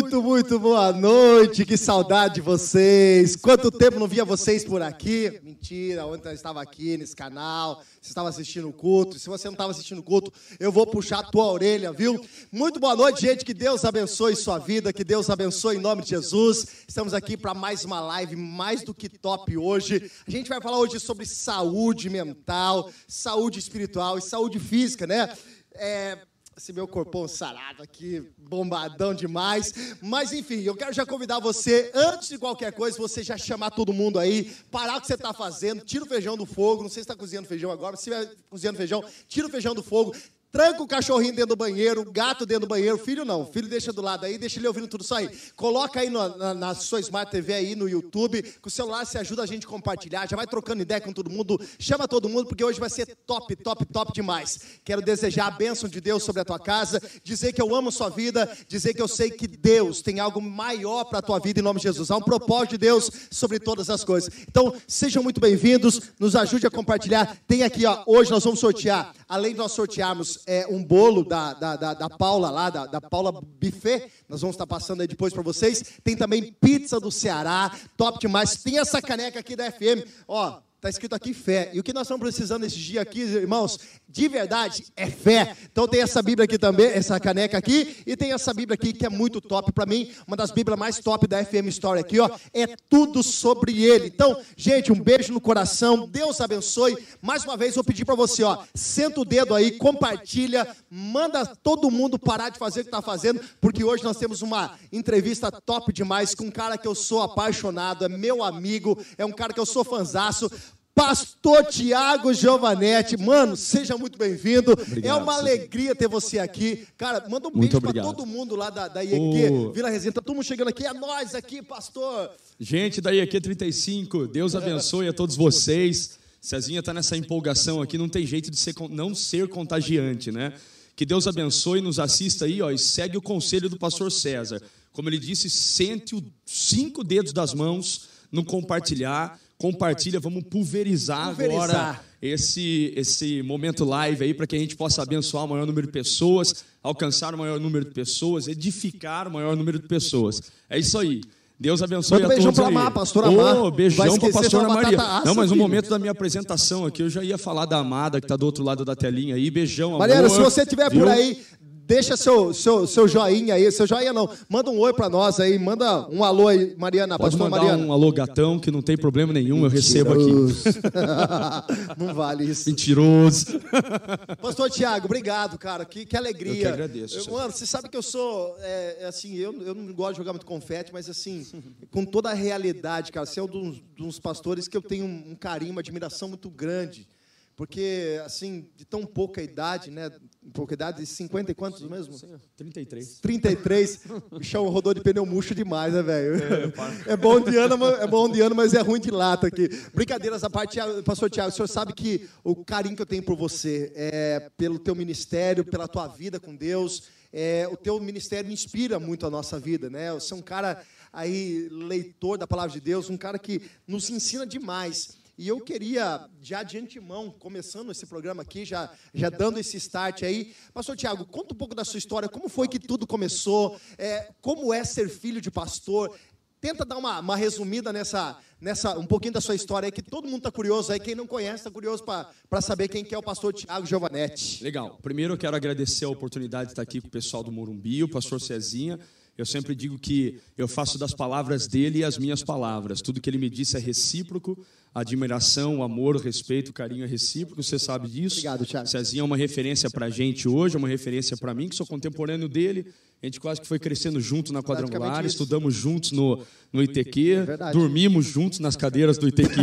Muito, muito, boa noite. Que saudade de vocês. Quanto tempo não via vocês por aqui? Mentira, ontem eu estava aqui nesse canal. Você estava assistindo o culto. Se você não estava assistindo o culto, eu vou puxar a tua orelha, viu? Muito boa noite, gente. Que Deus abençoe sua vida. Que Deus abençoe em nome de Jesus. Estamos aqui para mais uma live mais do que top hoje. A gente vai falar hoje sobre saúde mental, saúde espiritual e saúde física, né? É, esse meu corpão sarado aqui, bombadão demais. Mas enfim, eu quero já convidar você, antes de qualquer coisa, você já chamar todo mundo aí, parar o que você está fazendo, tira o feijão do fogo. Não sei se está cozinhando feijão agora, se estiver cozinhando feijão, tira o feijão do fogo, Tranca o cachorrinho dentro do banheiro, o gato dentro do banheiro, filho não, filho deixa do lado aí, deixa ele ouvindo tudo isso aí. Coloca aí no, na, na, sua Smart TV aí no YouTube, com o celular você ajuda a gente a compartilhar, já vai trocando ideia com todo mundo, chama todo mundo, porque hoje vai ser top, top, top demais. Quero desejar a bênção de Deus sobre a tua casa, dizer que eu amo sua vida, dizer que eu sei que Deus tem algo maior para a tua vida em nome de Jesus. Há um propósito de Deus sobre todas as coisas. Então, sejam muito bem-vindos, nos ajude a compartilhar. Tem aqui, ó, hoje nós vamos sortear, além de nós sortearmos é, um bolo da, da, da, da Paula lá, da, da Paula Buffet. Nós vamos estar passando aí depois para vocês. Tem também pizza do Ceará, top demais. Tem essa caneca aqui da FM. Ó, Está escrito aqui fé. E o que nós estamos precisando esses dias aqui, irmãos, de verdade, é fé. Então tem essa Bíblia aqui também, essa caneca aqui, e tem essa Bíblia aqui que é muito top para mim, uma das Bíblias mais top da FM Story aqui, ó. É tudo sobre ele. Então, gente, um beijo no coração. Deus abençoe. Mais uma vez vou pedir para você, ó, senta o dedo aí, compartilha, manda todo mundo parar de fazer o que está fazendo, porque hoje nós temos uma entrevista top demais com um cara que eu sou apaixonado, é meu amigo, é um cara que eu sou fanzaço. Pastor Tiago Giovanetti, mano, seja muito bem-vindo. É uma alegria ter você aqui. Cara, manda um beijo para todo mundo lá da, da IEQ, oh. Vila Resina. Tá todo mundo chegando aqui, é nós aqui, pastor. Gente da IEQ 35, Deus abençoe a todos vocês. Cezinha tá nessa empolgação aqui, não tem jeito de ser, não ser contagiante, né? Que Deus abençoe, nos assista aí, ó, e segue o conselho do pastor César. Como ele disse, sente os cinco dedos das mãos no compartilhar compartilha, vamos pulverizar, pulverizar. agora esse, esse momento live aí para que a gente possa abençoar o maior número de pessoas, alcançar o maior número de pessoas, edificar o maior número de pessoas. É isso aí. Deus abençoe Manda a beijão todos. Beijão para Amar, pastora Amar. Oh, beijão para a pastora Maria. Não, mas no momento da minha apresentação aqui, eu já ia falar da Amada, que está do outro lado da telinha aí. Beijão, amor. Mariana, se você estiver por aí, Deixa seu, seu, seu joinha aí, seu joinha não. Manda um oi para nós aí, manda um alô aí, Mariana. Pode mandar Mariana. um alô gatão, que não tem problema nenhum, eu recebo aqui. não vale isso. Mentiroso. Pastor Tiago, obrigado, cara. Que, que alegria. Eu que agradeço. Eu, mano, você sabe que eu sou, é, é, assim, eu, eu não gosto de jogar muito confete, mas assim, com toda a realidade, cara, você é um dos, dos pastores que eu tenho um carinho, uma admiração muito grande porque, assim, de tão pouca idade, né? Pouca idade, 50 e quantos mesmo? 33. 33. O chão rodou de pneu murcho demais, né, velho? É, é, bom de ano, é bom de ano, mas é ruim de lata aqui. Brincadeiras à parte, pastor Tiago, o senhor sabe que o carinho que eu tenho por você é pelo teu ministério, pela tua vida com Deus. É, o teu ministério inspira muito a nossa vida, né? Você é um cara aí, leitor da palavra de Deus, um cara que nos ensina demais. E eu queria, já de antemão, começando esse programa aqui, já, já dando esse start aí, Pastor Tiago, conta um pouco da sua história, como foi que tudo começou, é, como é ser filho de pastor. Tenta dar uma, uma resumida nessa, nessa, um pouquinho da sua história aí, que todo mundo está curioso aí. Quem não conhece está curioso para saber quem que é o pastor Tiago Giovanetti. Legal. Primeiro eu quero agradecer a oportunidade de estar aqui com o pessoal do Morumbi, o pastor Cezinha. Eu sempre digo que eu faço das palavras dele as minhas palavras. Tudo que ele me disse é recíproco. Admiração, amor, respeito, carinho é recíproco. Você sabe disso. Obrigado, Thiago. Cezinha é uma referência para a gente hoje, é uma referência para mim, que sou contemporâneo dele. A gente quase que foi crescendo junto na quadrangular, estudamos juntos no, no ITQ, é dormimos juntos nas cadeiras do ITQ.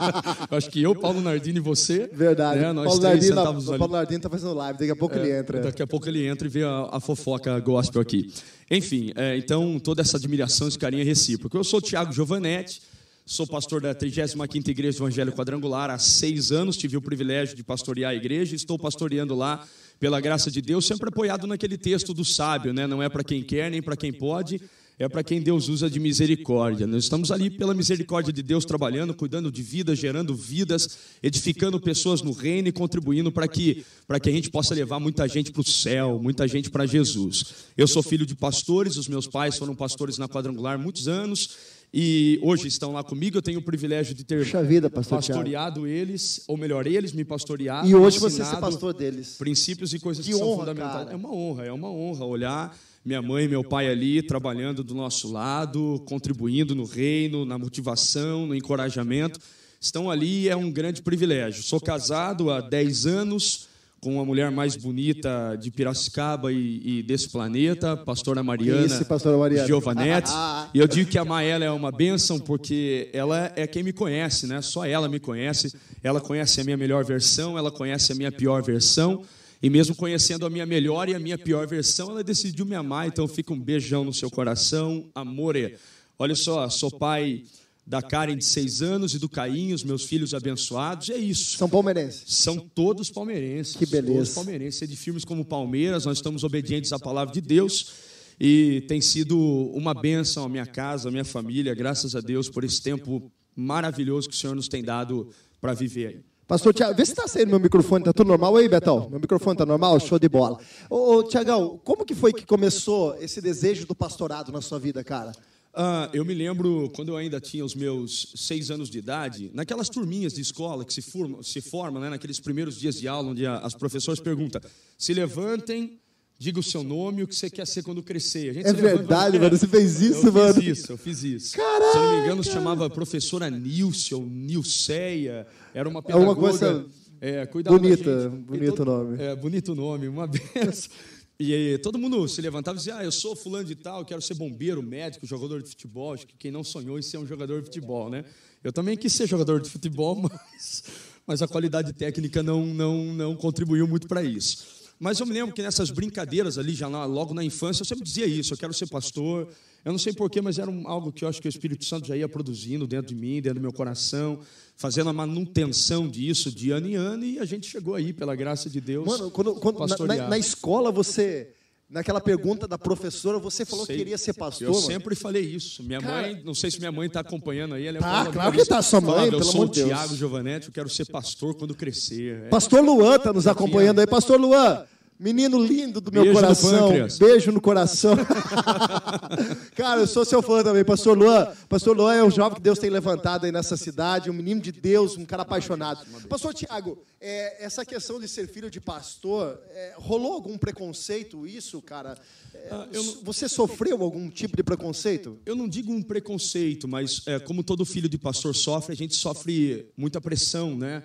Acho que eu, Paulo Nardini e você. Verdade. Né, nós Paulo Nardini, ali. Paulo Nardini está fazendo live, daqui a pouco é, ele entra. Daqui a pouco ele entra e vê a, a fofoca gospel aqui. Enfim, é, então toda essa admiração, esse carinho é recíproco. Eu sou o Tiago Giovanetti, sou pastor da 35ª Igreja Evangelho Quadrangular há seis anos, tive o privilégio de pastorear a igreja, estou pastoreando lá pela graça de Deus, sempre apoiado naquele texto do sábio, né? não é para quem quer nem para quem pode, é para quem Deus usa de misericórdia. Nós estamos ali pela misericórdia de Deus trabalhando, cuidando de vidas, gerando vidas, edificando pessoas no reino e contribuindo para que, para que a gente possa levar muita gente para o céu, muita gente para Jesus. Eu sou filho de pastores, os meus pais foram pastores na quadrangular muitos anos e hoje estão lá comigo. Eu tenho o privilégio de ter vida, pastor pastoreado Thiago. eles, ou melhor, eles me pastorearam. E hoje você ser pastor deles. Princípios e coisas que, que honra, são fundamentais. Cara. É uma honra, é uma honra olhar minha mãe e meu pai ali trabalhando do nosso lado, contribuindo no reino, na motivação, no encorajamento. Estão ali, é um grande privilégio. Sou casado há 10 anos com a mulher mais bonita de Piracicaba e, e desse planeta, pastora Mariana, Isso, pastora Mariana. Giovanetti. e eu digo que a ela é uma bênção porque ela é quem me conhece, né? Só ela me conhece. Ela conhece a minha melhor versão, ela conhece a minha pior versão. E mesmo conhecendo a minha melhor e a minha pior versão, ela decidiu me amar. Então fica um beijão no seu coração, amore. Olha só, sou pai da Karen de seis anos e do Caim, os meus filhos abençoados. É isso. São palmeirenses. São todos palmeirenses. Que beleza. Todos palmeirenses. É de filmes como Palmeiras, nós estamos obedientes à palavra de Deus. E tem sido uma bênção a minha casa, a minha família, graças a Deus por esse tempo maravilhoso que o Senhor nos tem dado para viver aí. Pastor Tiago, vê se está saindo meu microfone, tá tudo normal aí, Betão? Meu microfone tá normal? Show de bola. Ô, ô Tiagão, como que foi que começou esse desejo do pastorado na sua vida, cara? Ah, eu me lembro quando eu ainda tinha os meus seis anos de idade, naquelas turminhas de escola que se formam, se formam né, naqueles primeiros dias de aula, onde as professoras perguntam: se levantem, diga o seu nome e o que você quer ser quando crescer. é verdade, mano, você fez isso, eu mano. Eu fiz isso, eu fiz isso. Caraca, Se eu não me engano, se chamava professora Nilce ou Nilceia. Era uma pedagoga. Alguma coisa é, bonita, bonito todo, nome. É, bonito nome, uma benção. E todo mundo se levantava e dizia: Ah, eu sou fulano de tal, quero ser bombeiro, médico, jogador de futebol. Acho que quem não sonhou em ser um jogador de futebol, né? Eu também quis ser jogador de futebol, mas, mas a qualidade técnica não, não, não contribuiu muito para isso. Mas eu me lembro que nessas brincadeiras ali, já logo na infância, eu sempre dizia isso: eu quero ser pastor. Eu não sei porquê, mas era um, algo que eu acho que o Espírito Santo já ia produzindo dentro de mim, dentro do meu coração, fazendo a manutenção disso de ano em ano, e a gente chegou aí, pela graça de Deus. Mano, quando, quando na, na, na escola você. Naquela pergunta da professora, você falou sei, que queria ser pastor. Eu mano. sempre falei isso. Minha Cara, mãe, não sei se minha mãe está acompanhando aí. Ela é tá, claro que está, sua mãe, falava, pelo amor de Deus. Eu sou o Tiago Giovanetti, eu quero ser pastor quando crescer. É. Pastor Luan está nos acompanhando aí. Pastor Luan, Menino lindo do meu Beijo coração. No Beijo no coração. Cara, eu sou seu fã também. Pastor Luan. Pastor Luan é um jovem que Deus tem levantado aí nessa cidade, um menino de Deus, um cara apaixonado. Pastor Tiago, é, essa questão de ser filho de pastor, é, rolou algum preconceito isso, cara? É, ah, você sofreu algum tipo de preconceito? Eu não digo um preconceito, mas é, como todo filho de pastor sofre, a gente sofre muita pressão, né?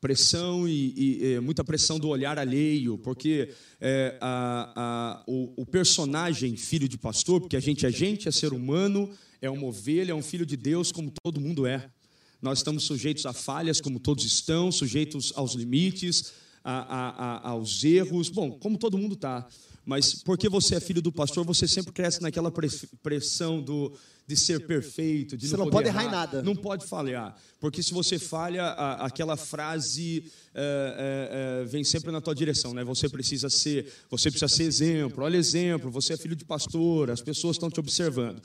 Pressão e, e, e, muita pressão do olhar alheio, porque é, a, a, o, o, personagem filho de pastor, porque a gente é gente, é ser humano, é uma ovelha, é um filho de Deus, como todo mundo é. Nós estamos sujeitos a falhas, como todos estão, sujeitos aos limites, a, aos erros, bom, como todo mundo está. Mas porque você é filho do pastor, você sempre cresce naquela pressão do, de ser perfeito, de você não, não pode errar em nada. Não pode falhar. Porque se você falha, a, aquela frase é, é, vem sempre na tua direção, né? Você precisa ser, você precisa ser exemplo. Olha exemplo, você é filho de pastor, as pessoas estão te observando.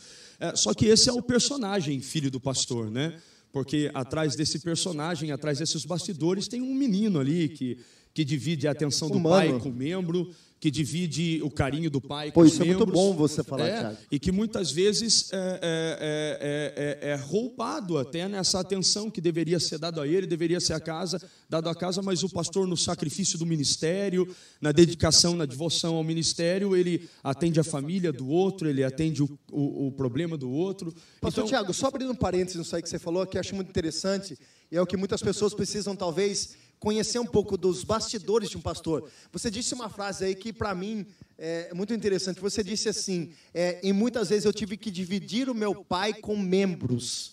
Só que esse é o personagem filho do pastor, né? Porque atrás desse personagem, atrás desses bastidores, tem um menino ali que que divide a atenção do Humano. pai com o membro, que divide o carinho do pai com Pô, isso é muito bom você falar, é, Thiago. E que muitas vezes é, é, é, é, roubado até nessa atenção que deveria ser dado a ele, deveria ser a casa, dado a casa, mas o pastor no sacrifício do ministério, na dedicação, na devoção ao ministério, ele atende a família do outro, ele atende o, o, o problema do outro. Pastor então, Tiago, só abrindo um parênteses nisso aí que você falou, que eu acho muito interessante, e é o que muitas pessoas precisam talvez conhecer um pouco dos bastidores de um pastor. Você disse uma frase aí que, para mim, é muito interessante. Você disse assim: é, em muitas vezes eu tive que dividir o meu pai com membros.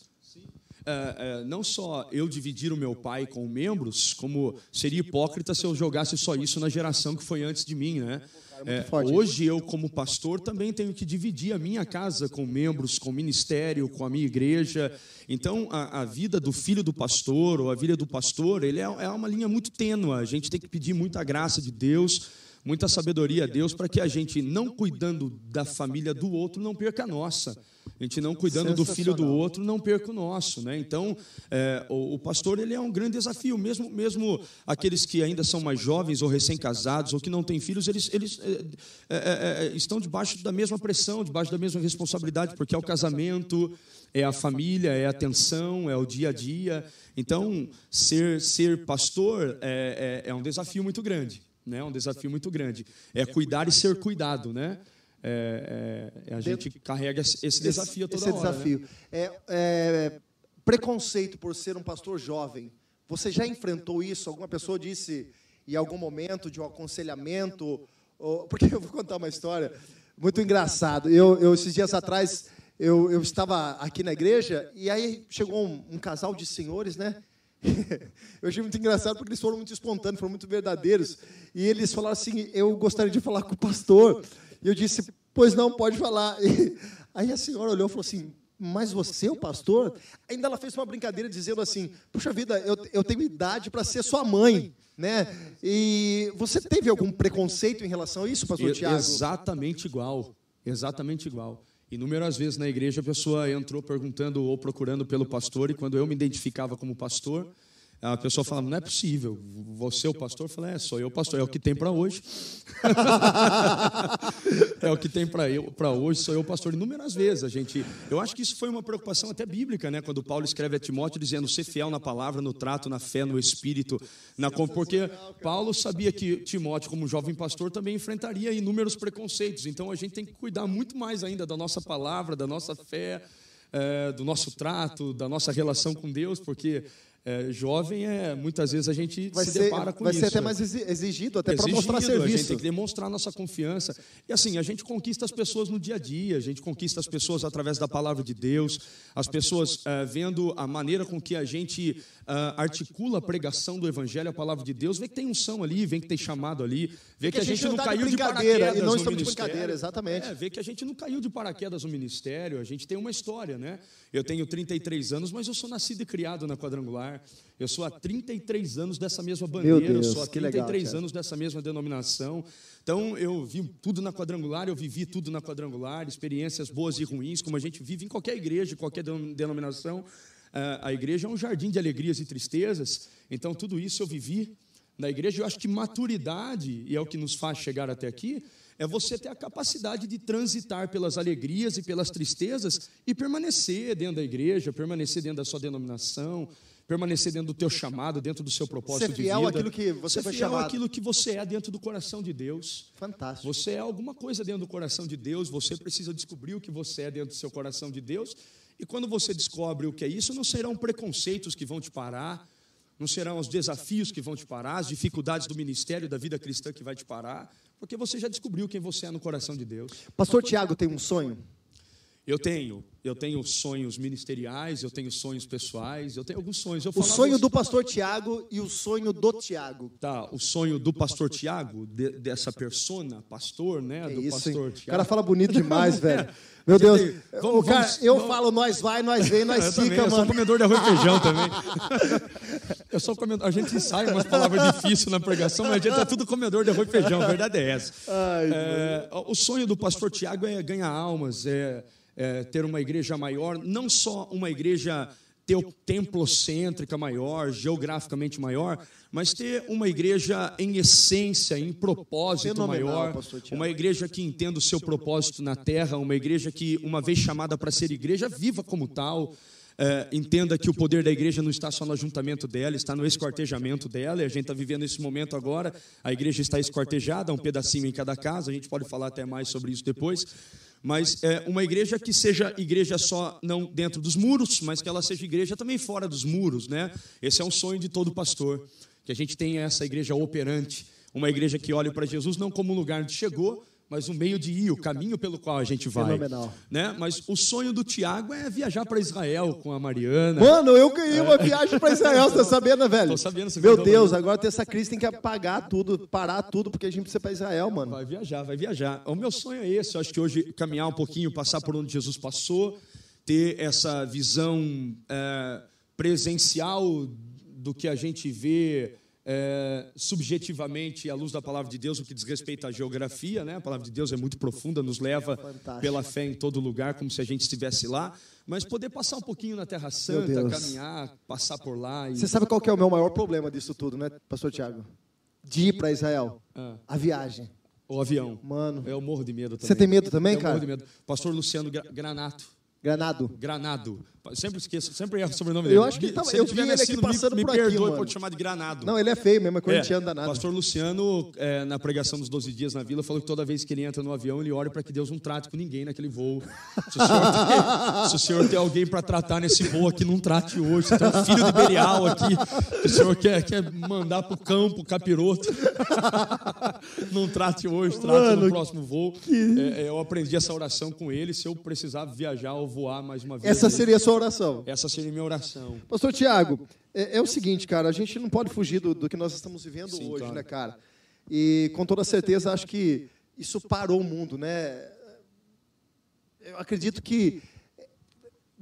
É, é, não só eu dividir o meu pai com membros, como seria hipócrita se eu jogasse só isso na geração que foi antes de mim, né? É, hoje eu, como pastor, também tenho que dividir a minha casa com membros, com o ministério, com a minha igreja. Então, a, a vida do filho do pastor ou a vida do pastor, ele é, é uma linha muito tênua. A gente tem que pedir muita graça de Deus muita sabedoria a Deus para que a gente, não cuidando da família do outro, não perca a nossa. A gente não cuidando do filho do outro, não perca o nosso. Né? Então, é, o, o, pastor ele é um grande desafio. Mesmo, mesmo aqueles que ainda são mais jovens ou recém-casados ou que não têm filhos, eles, eles é, é, é, é estão debaixo da mesma pressão, debaixo da mesma responsabilidade, porque é o casamento, é a família, é a atenção, é o dia a dia. Então, ser, ser pastor é, é, é um desafio muito grande. Né? É um desafio muito grande. É cuidar e ser cuidado, né? É, é, a gente carrega esse desafio toda esse hora. Desafio. Né? É, é, preconceito por ser um pastor jovem. Você já enfrentou isso? Alguma pessoa disse em algum momento de um aconselhamento? Ou, porque eu vou contar uma história muito engraçada. Eu, eu esses dias atrás eu, eu estava aqui na igreja e aí chegou um, um casal de senhores, né? eu achei muito engraçado porque eles foram muito espontâneos, foram muito verdadeiros. E eles falaram assim: Eu gostaria de falar com o pastor. E eu disse: Pois não, pode falar. E aí a senhora olhou e falou assim: Mas você é o pastor? Ainda ela fez uma brincadeira dizendo assim: Puxa vida, eu, eu tenho idade para ser sua mãe. Né? E você teve algum preconceito em relação a isso, pastor Tiago? Exatamente igual. Exatamente igual. Inúmeras vezes na igreja a pessoa entrou perguntando ou procurando pelo pastor, e quando eu me identificava como pastor, a pessoa falava, não é possível, você é o pastor? Eu falei, é, sou eu o pastor, é o que tem para hoje. é o que tem para hoje, sou eu o pastor. Inúmeras vezes a gente. Eu acho que isso foi uma preocupação até bíblica, né? Quando Paulo escreve a Timóteo dizendo, ser fiel na palavra, no trato, na fé, no espírito, na porque Paulo sabia que Timóteo, como jovem pastor, também enfrentaria inúmeros preconceitos. Então a gente tem que cuidar muito mais ainda da nossa palavra, da nossa fé. É, do nosso trato, da nossa relação com Deus, porque é, jovem é muitas vezes a gente vai se ser, depara com vai isso. Vai ser até mais exigido, até para mostrar serviço. A gente tem que demonstrar nossa confiança. E assim, a gente conquista as pessoas no dia a dia, a gente conquista as pessoas através da palavra de Deus, as pessoas é, vendo a maneira com que a gente articula a pregação do Evangelho, a palavra de Deus, vê que tem unção ali, vê que tem chamado ali, vê que, a gente, não, caiu de, paraquedas e não estamos de brincadeira, exatamente. É, vê que a gente não caiu de paraquedas no ministério, a gente tem uma história, né? Eu tenho 33 anos, mas eu sou nascido e criado na quadrangular. Eu sou há 33 anos dessa mesma bandeira, Deus, eu sou há 33 legal, anos dessa mesma denominação. Então, eu vi tudo na quadrangular, eu vivi tudo na quadrangular, experiências boas e ruins, como a gente vive em qualquer igreja, qualquer denominação. Ah, a igreja é um jardim de alegrias e tristezas, então tudo isso eu vivi na igreja. Eu acho que maturidade, e é o que nos faz chegar até aqui, é você ter a capacidade de transitar pelas alegrias e pelas tristezas e permanecer dentro da igreja, permanecer dentro da sua denominação, permanecer dentro do teu chamado, dentro do seu propósito de vida. Ser fiel àquilo que você Ser foi fiel chamado. àquilo que você é dentro do coração de Deus. Fantástico. Você é alguma coisa dentro do coração de Deus, você precisa descobrir o que você é dentro do seu coração de Deus. E quando você descobre o que é isso, não serão preconceitos que vão te parar, não serão os desafios que vão te parar, as dificuldades do ministério, da vida cristã que vai te parar, porque você já descobriu quem você é no coração de Deus. Pastor Tiago tem um sonho? Eu tenho, eu tenho sonhos ministeriais, eu tenho sonhos pessoais, eu tenho alguns sonhos. Eu o sonho do pastor Tiago e o sonho do Tiago. Tá, o sonho do pastor Tiago, de, dessa persona, pastor, né? Que do isso, pastor hein? Tiago. O cara fala bonito demais, velho. Meu Deus, vamos, cara, vamos, eu vamos, falo nós vai, nós vem, nós eu fica, também, mano. Eu sou comedor de arroz e feijão também. eu sou comedor, a gente ensaia umas palavras difíceis na pregação, mas a gente é tudo comedor de arroz e feijão, a verdade é essa. Ai, é, o sonho do pastor Tiago é ganhar almas, é é, ter uma igreja maior, não só uma igreja templocêntrica maior, geograficamente maior, mas ter uma igreja em essência, em propósito Fenomenal, maior, uma igreja que entenda o seu propósito na terra, uma igreja que, uma vez chamada para ser igreja, viva como tal. É, entenda que o poder da igreja não está só no ajuntamento dela, está no esquartejamento dela, e a gente está vivendo esse momento agora. A igreja está esquartejada, um pedacinho em cada casa, a gente pode falar até mais sobre isso depois mas é uma igreja que seja igreja só não dentro dos muros, mas que ela seja igreja também fora dos muros, né? Esse é um sonho de todo pastor, que a gente tenha essa igreja operante, uma igreja que olhe para Jesus não como um lugar onde chegou, mas o meio de ir, o caminho pelo qual a gente vai. Fenomenal. Né? Mas o sonho do Tiago é viajar para Israel com a Mariana. Mano, eu ganhei uma viagem para Israel, você tá sabendo, velho? Tô sabendo. Você Meu Deus, agora tem essa crise, tem que apagar tudo, parar tudo, porque a gente precisa para Israel, mano. Vai viajar, vai viajar. O meu sonho é esse, eu acho que hoje caminhar um pouquinho, passar por onde Jesus passou, ter essa visão é, presencial do que a gente vê é, subjetivamente, à luz da palavra de Deus, o que diz respeito à geografia, né? A palavra de Deus é muito profunda, nos leva pela fé em todo lugar, como se a gente estivesse lá. Mas poder passar um pouquinho na Terra Santa, caminhar, passar por lá. E... Você sabe qual é o meu maior problema disso tudo, né, pastor Tiago? De ir para Israel. Ah. A viagem. O avião. Mano. Eu morro de medo também. Você tem medo também, eu cara? morro de medo. Pastor Luciano Gra- Granato. Granado. Granado. Sempre esqueço, sempre erro o sobrenome dele. Eu acho que ele tava- eu tiver vi ele aqui me- passando me, por aqui, perdoe mano. por te chamar de Granado. Não, ele é feio mesmo, é É, corintiano danado. Pastor Luciano, é, na pregação dos 12 dias na vila, falou que toda vez que ele entra no avião, ele ora para que Deus não trate com ninguém naquele voo. Se o senhor tem, se o senhor tem alguém para tratar nesse voo aqui, não trate hoje. Você tem um filho de Belial aqui, que o senhor quer, quer mandar para o campo, capiroto. não trate hoje, trate Mano, no próximo voo. É, é, eu aprendi essa oração com ele, se eu precisar viajar voar mais uma vez. Essa seria a sua oração. essa seria minha oração. Pastor Tiago, é, é o seguinte, cara, a gente não pode fugir do, do que nós estamos vivendo Sim, hoje, claro. né, cara? E com toda certeza acho que isso parou o mundo, né? Eu acredito que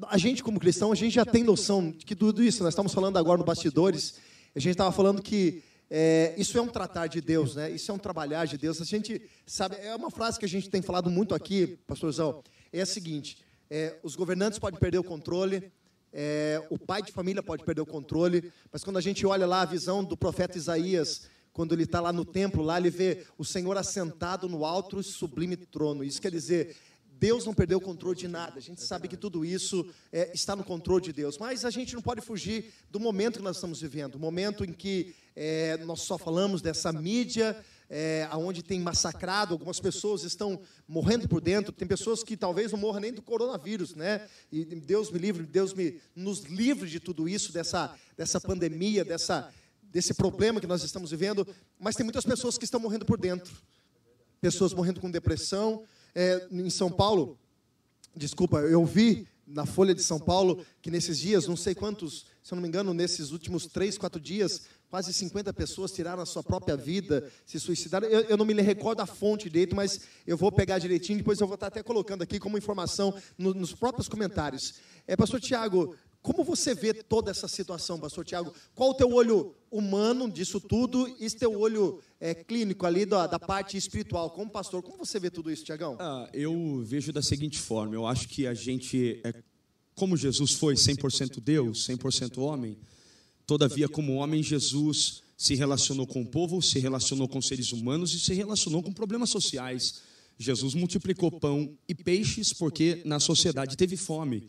a gente, como cristão, a gente já tem noção de que tudo isso, nós estamos falando agora no bastidores, a gente estava falando que é, isso é um tratar de Deus, né? Isso é um trabalhar de Deus. A gente sabe, é uma frase que a gente tem falado muito aqui, pastorzão, é a seguinte: é, os governantes podem perder o controle, é, o pai de família pode perder o controle, mas quando a gente olha lá a visão do profeta Isaías, quando ele está lá no templo, lá ele vê o Senhor assentado no alto e sublime trono. Isso quer dizer, Deus não perdeu o controle de nada. A gente sabe que tudo isso é, está no controle de Deus. Mas a gente não pode fugir do momento que nós estamos vivendo. O momento em que é, nós só falamos dessa mídia, é, onde tem massacrado, algumas pessoas estão morrendo por dentro. Tem pessoas que talvez não morram nem do coronavírus, né? E Deus me livre, Deus me nos livre de tudo isso, dessa, dessa pandemia, dessa, desse problema que nós estamos vivendo. Mas tem muitas pessoas que estão morrendo por dentro pessoas morrendo com depressão. É, em São Paulo, desculpa, eu vi na Folha de São Paulo que nesses dias, não sei quantos, se eu não me engano, nesses últimos três, quatro dias, quase 50 pessoas tiraram a sua própria vida, se suicidaram. Eu, eu não me recordo a fonte direito, mas eu vou pegar direitinho, depois eu vou estar até colocando aqui como informação no- nos próprios comentários. É, Pastor Tiago, como você vê toda essa situação, Pastor Tiago? Qual o teu olho humano disso tudo e teu olho é, clínico ali da, da parte espiritual? Como pastor, como você vê tudo isso, Tiagão? Ah, eu vejo da seguinte forma: eu acho que a gente, é, como Jesus foi 100% Deus, 100% homem, todavia, como homem, Jesus se relacionou com o povo, se relacionou com seres humanos e se relacionou com problemas sociais. Jesus multiplicou pão e peixes porque na sociedade teve fome.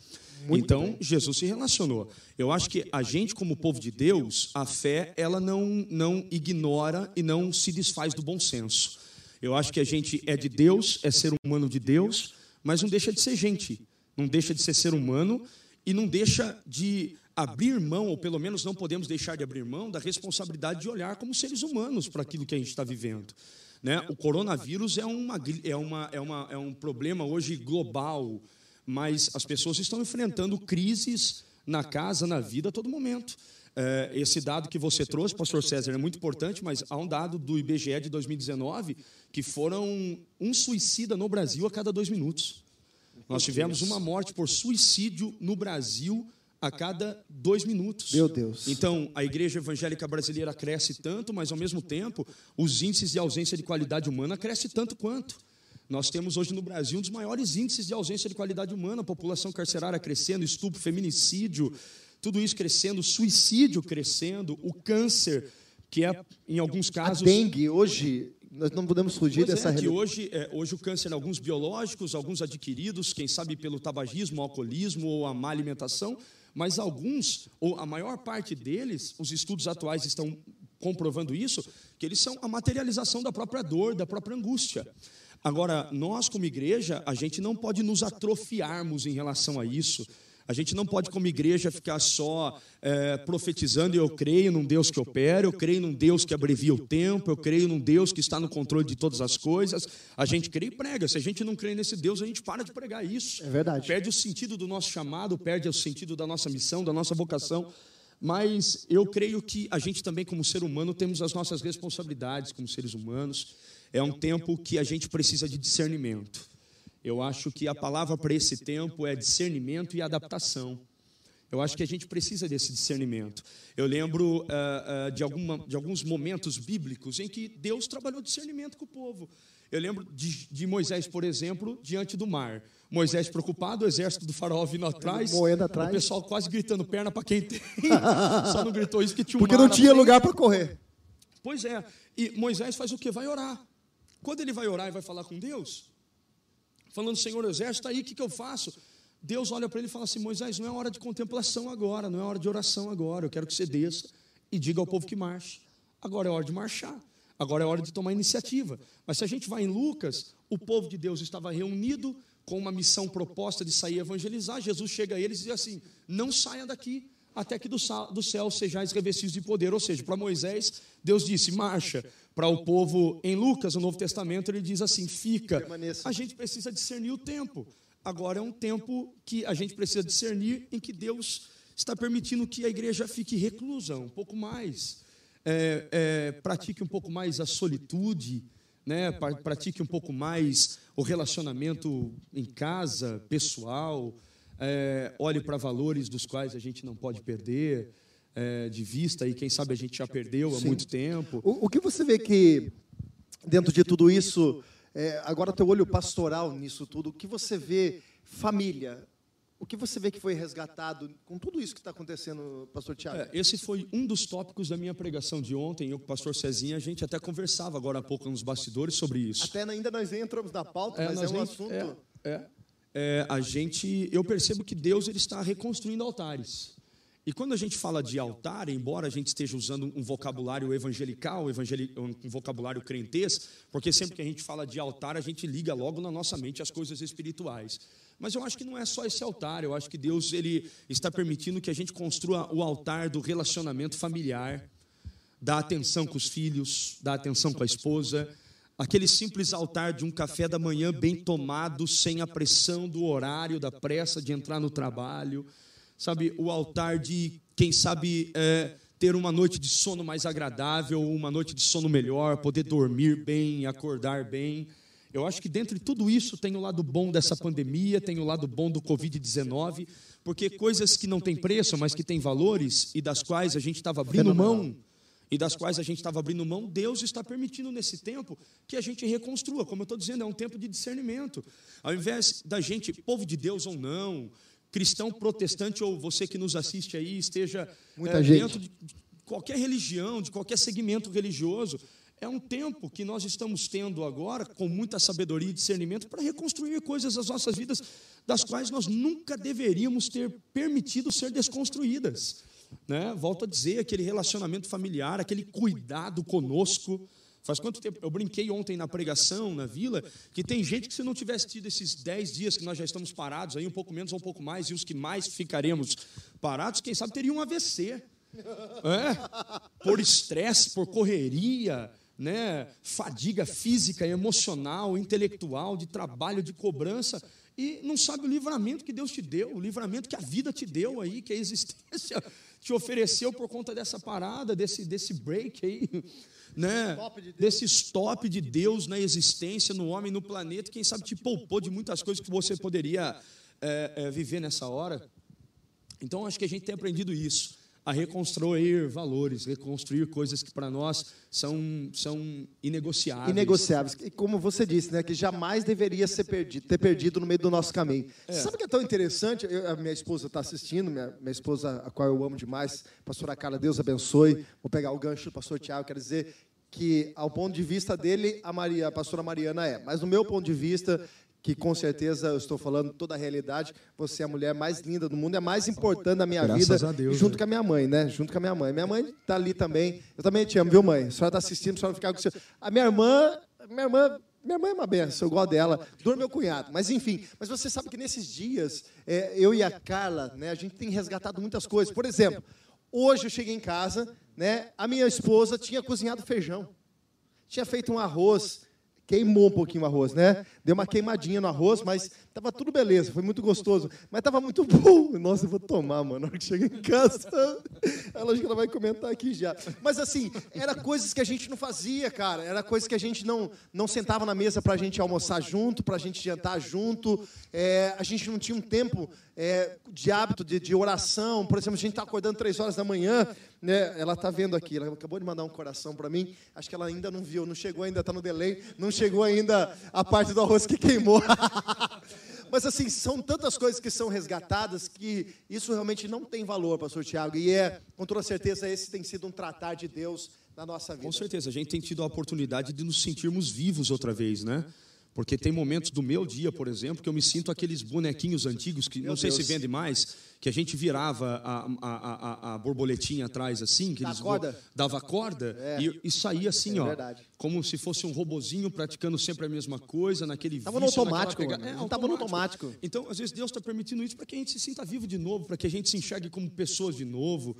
então, Jesus se relacionou. Eu acho que a gente, como povo de Deus, a fé, ela não, não ignora e não se desfaz do bom senso. Eu acho que a gente é de Deus, é ser humano de Deus, mas não deixa de ser gente, não deixa de ser ser humano e não deixa de abrir mão, ou pelo menos não podemos deixar de abrir mão da responsabilidade de olhar como seres humanos para aquilo que a gente está vivendo. Né? O coronavírus é, uma, é, uma, é, uma, é um problema hoje global, mas as pessoas estão enfrentando crises na casa, na vida a todo momento. É, esse dado que você trouxe, pastor César, é muito importante, mas há um dado do IBGE de 2019 que foram um suicida no Brasil a cada dois minutos. Nós tivemos uma morte por suicídio no Brasil a cada dois minutos. Meu Deus. Então, a igreja evangélica brasileira cresce tanto, mas, ao mesmo tempo, os índices de ausência de qualidade humana crescem tanto quanto. Nós temos hoje no Brasil um dos maiores índices de ausência de qualidade humana, a população carcerária crescendo, estupro, feminicídio, tudo isso crescendo, suicídio crescendo, o câncer, que é, em alguns A casos. dengue, hoje, nós não podemos fugir Pois dessa é, que realidade. hoje, é, hoje o câncer, alguns biológicos, alguns adquiridos, quem sabe pelo tabagismo, alcoolismo ou a má alimentação, mas alguns, ou a maior parte deles, os estudos atuais estão comprovando isso, que eles são a materialização da própria dor, da própria angústia. Agora, nós como igreja, a gente não pode nos atrofiarmos em relação a isso. A gente não pode, como igreja, ficar só é, profetizando. Eu creio num Deus que opera, eu creio num Deus que abrevia o tempo, eu creio num Deus que está no controle de todas as coisas. A gente crê e prega. Se a gente não crê nesse Deus, a gente para de pregar isso. É verdade. Perde o sentido do nosso chamado, perde o sentido da nossa missão, da nossa vocação. Mas eu creio que a gente também, como ser humano, temos as nossas responsabilidades como seres humanos. É um tempo que a gente precisa de discernimento. Eu acho que a palavra para esse tempo é discernimento e adaptação. Eu acho que a gente precisa desse discernimento. Eu lembro uh, uh, de, alguma, de alguns momentos bíblicos em que Deus trabalhou discernimento com o povo. Eu lembro de, de, Moisés, por exemplo, diante do mar. Moisés preocupado, o exército do faraó vindo atrás, Moendo atrás. o pessoal quase gritando perna para quem tem. Só não gritou isso porque tinha um Porque não tinha lugar para correr. Pois é. E Moisés faz o que? Vai orar. Quando ele vai orar e vai falar com Deus, falando, Senhor, o exército está aí, o que, que eu faço? Deus olha para ele e fala assim: Moisés, não é hora de contemplação agora, não é hora de oração agora. Eu quero que você desça e diga ao povo que marche. Agora é hora de marchar. Agora é hora de tomar iniciativa. Mas se a gente vai em Lucas, o povo de Deus estava reunido com uma missão proposta de sair evangelizar. Jesus chega a eles e diz assim: Não saia daqui até que do céu sejais revestidos de poder. Ou seja, para Moisés, Deus disse: marcha. Para o povo em Lucas, no Novo Testamento, ele diz assim: fica. A gente precisa discernir o tempo. Agora é um tempo que a gente precisa discernir em que Deus está permitindo que a igreja fique reclusa um pouco mais, é, é, pratique um pouco mais a solitude, né? pratique um pouco mais o relacionamento em casa, pessoal, é, olhe para valores dos quais a gente não pode perder é, de vista e quem sabe a gente já perdeu há Sim. muito tempo. O, o que você vê que dentro de tudo isso é, agora, teu olho pastoral nisso tudo, o que você vê, família, o que você vê que foi resgatado com tudo isso que está acontecendo, pastor Tiago? É, esse foi um dos tópicos da minha pregação de ontem. Eu com o pastor Cezinha, a gente até conversava agora há pouco nos bastidores sobre isso. Até ainda nós nem entramos na pauta, é, mas é um nem, assunto. É, é, é, a gente, eu percebo que Deus ele está reconstruindo altares. E quando a gente fala de altar, embora a gente esteja usando um vocabulário evangelical, um vocabulário crentez, porque sempre que a gente fala de altar, a gente liga logo na nossa mente as coisas espirituais. Mas eu acho que não é só esse altar, eu acho que Deus ele está permitindo que a gente construa o altar do relacionamento familiar, da atenção com os filhos, da atenção com a esposa, aquele simples altar de um café da manhã bem tomado, sem a pressão do horário, da pressa de entrar no trabalho sabe, o altar de, quem sabe, é, ter uma noite de sono mais agradável, uma noite de sono melhor, poder dormir bem, acordar bem. Eu acho que dentro de tudo isso tem o lado bom dessa pandemia, tem o lado bom do Covid-19, porque coisas que não têm preço, mas que têm valores e das quais a gente estava abrindo mão, e das quais a gente estava abrindo mão, Deus está permitindo nesse tempo que a gente reconstrua. Como eu estou dizendo, é um tempo de discernimento. Ao invés da gente, povo de Deus ou não, cristão protestante ou você que nos assiste aí esteja é, dentro de qualquer religião, de qualquer segmento religioso, é um tempo que nós estamos tendo agora, com muita sabedoria e discernimento, para reconstruir coisas das nossas vidas, das quais nós nunca deveríamos ter permitido ser desconstruídas. Né? Volto a dizer, aquele relacionamento familiar, aquele cuidado conosco, Faz quanto tempo? Eu brinquei ontem na pregação, na vila, que tem gente que se não tivesse tido esses dez dias que nós já estamos parados, aí um pouco menos ou um pouco mais, e os que mais ficaremos parados, quem sabe teriam um AVC. É? Por estresse, por correria, né? fadiga física, emocional, intelectual, de trabalho, de cobrança, e não sabe o livramento que Deus te deu, o livramento que a vida te deu aí, que a existência te ofereceu por conta dessa parada, desse, desse break aí né, de desse stop de Deus na existência, no homem, no planeta, quem sabe te poupou de muitas coisas que você poderia é, é, viver nessa hora. Então, acho que a gente tem aprendido isso, a reconstruir valores, reconstruir coisas que para nós são, são inegociáveis. Inegociáveis. E como você disse, né, que jamais deveria ser perdido, ter perdido no meio do nosso caminho. É. Sabe o que é tão interessante? Eu, a minha esposa está assistindo, minha, minha esposa, a qual eu amo demais, pastora Carla, Deus abençoe. Vou pegar o gancho do pastor Tiago, quero dizer que, ao ponto de vista dele, a, Maria, a pastora Mariana é. Mas, no meu ponto de vista, que com certeza eu estou falando toda a realidade, você é a mulher mais linda do mundo, é a mais importante da minha Graças vida, Deus, junto né? com a minha mãe, né? Junto com a minha mãe. Minha mãe está ali também. Eu também te amo, viu, mãe? A senhora está assistindo, a senhora ficar com o seu. A minha irmã, minha irmã minha mãe é uma benção, eu gosto dela. Dor meu cunhado. Mas, enfim, mas você sabe que nesses dias, é, eu e a Carla, né, a gente tem resgatado muitas coisas. Por exemplo, hoje eu cheguei em casa, né, a minha esposa tinha cozinhado feijão. Tinha feito um arroz queimou um pouquinho o arroz, né? Deu uma queimadinha no arroz, mas tava tudo beleza, foi muito gostoso. Mas tava muito bom. Nossa, eu vou tomar, mano. Na hora que chega em casa, ela acho que ela vai comentar aqui já. Mas assim, era coisas que a gente não fazia, cara. Era coisas que a gente não, não sentava na mesa para a gente almoçar junto, para a gente jantar junto. É, a gente não tinha um tempo é, de hábito de, de, oração. Por exemplo, a gente está acordando três horas da manhã. Né? Ela está vendo aqui, ela acabou de mandar um coração para mim. Acho que ela ainda não viu, não chegou ainda, está no delay. Não chegou ainda a parte do arroz que queimou. Mas assim, são tantas coisas que são resgatadas que isso realmente não tem valor, pastor Tiago. E é, com toda certeza, esse tem sido um tratar de Deus na nossa vida. Com certeza, a gente tem tido a oportunidade de nos sentirmos vivos outra vez, né? Porque tem momentos do meu dia, por exemplo, que eu me sinto aqueles bonequinhos antigos, que não sei se vende mais, que a gente virava a, a, a, a borboletinha atrás assim, que eles corda. dava corda é. e, e, saía assim, é ó, verdade. como se fosse um robozinho praticando sempre a mesma coisa, naquele vício, no automático, pega... é, no automático. Então, às vezes Deus está permitindo isso para que a gente se sinta vivo de novo, para que a gente se enxergue como pessoas de novo.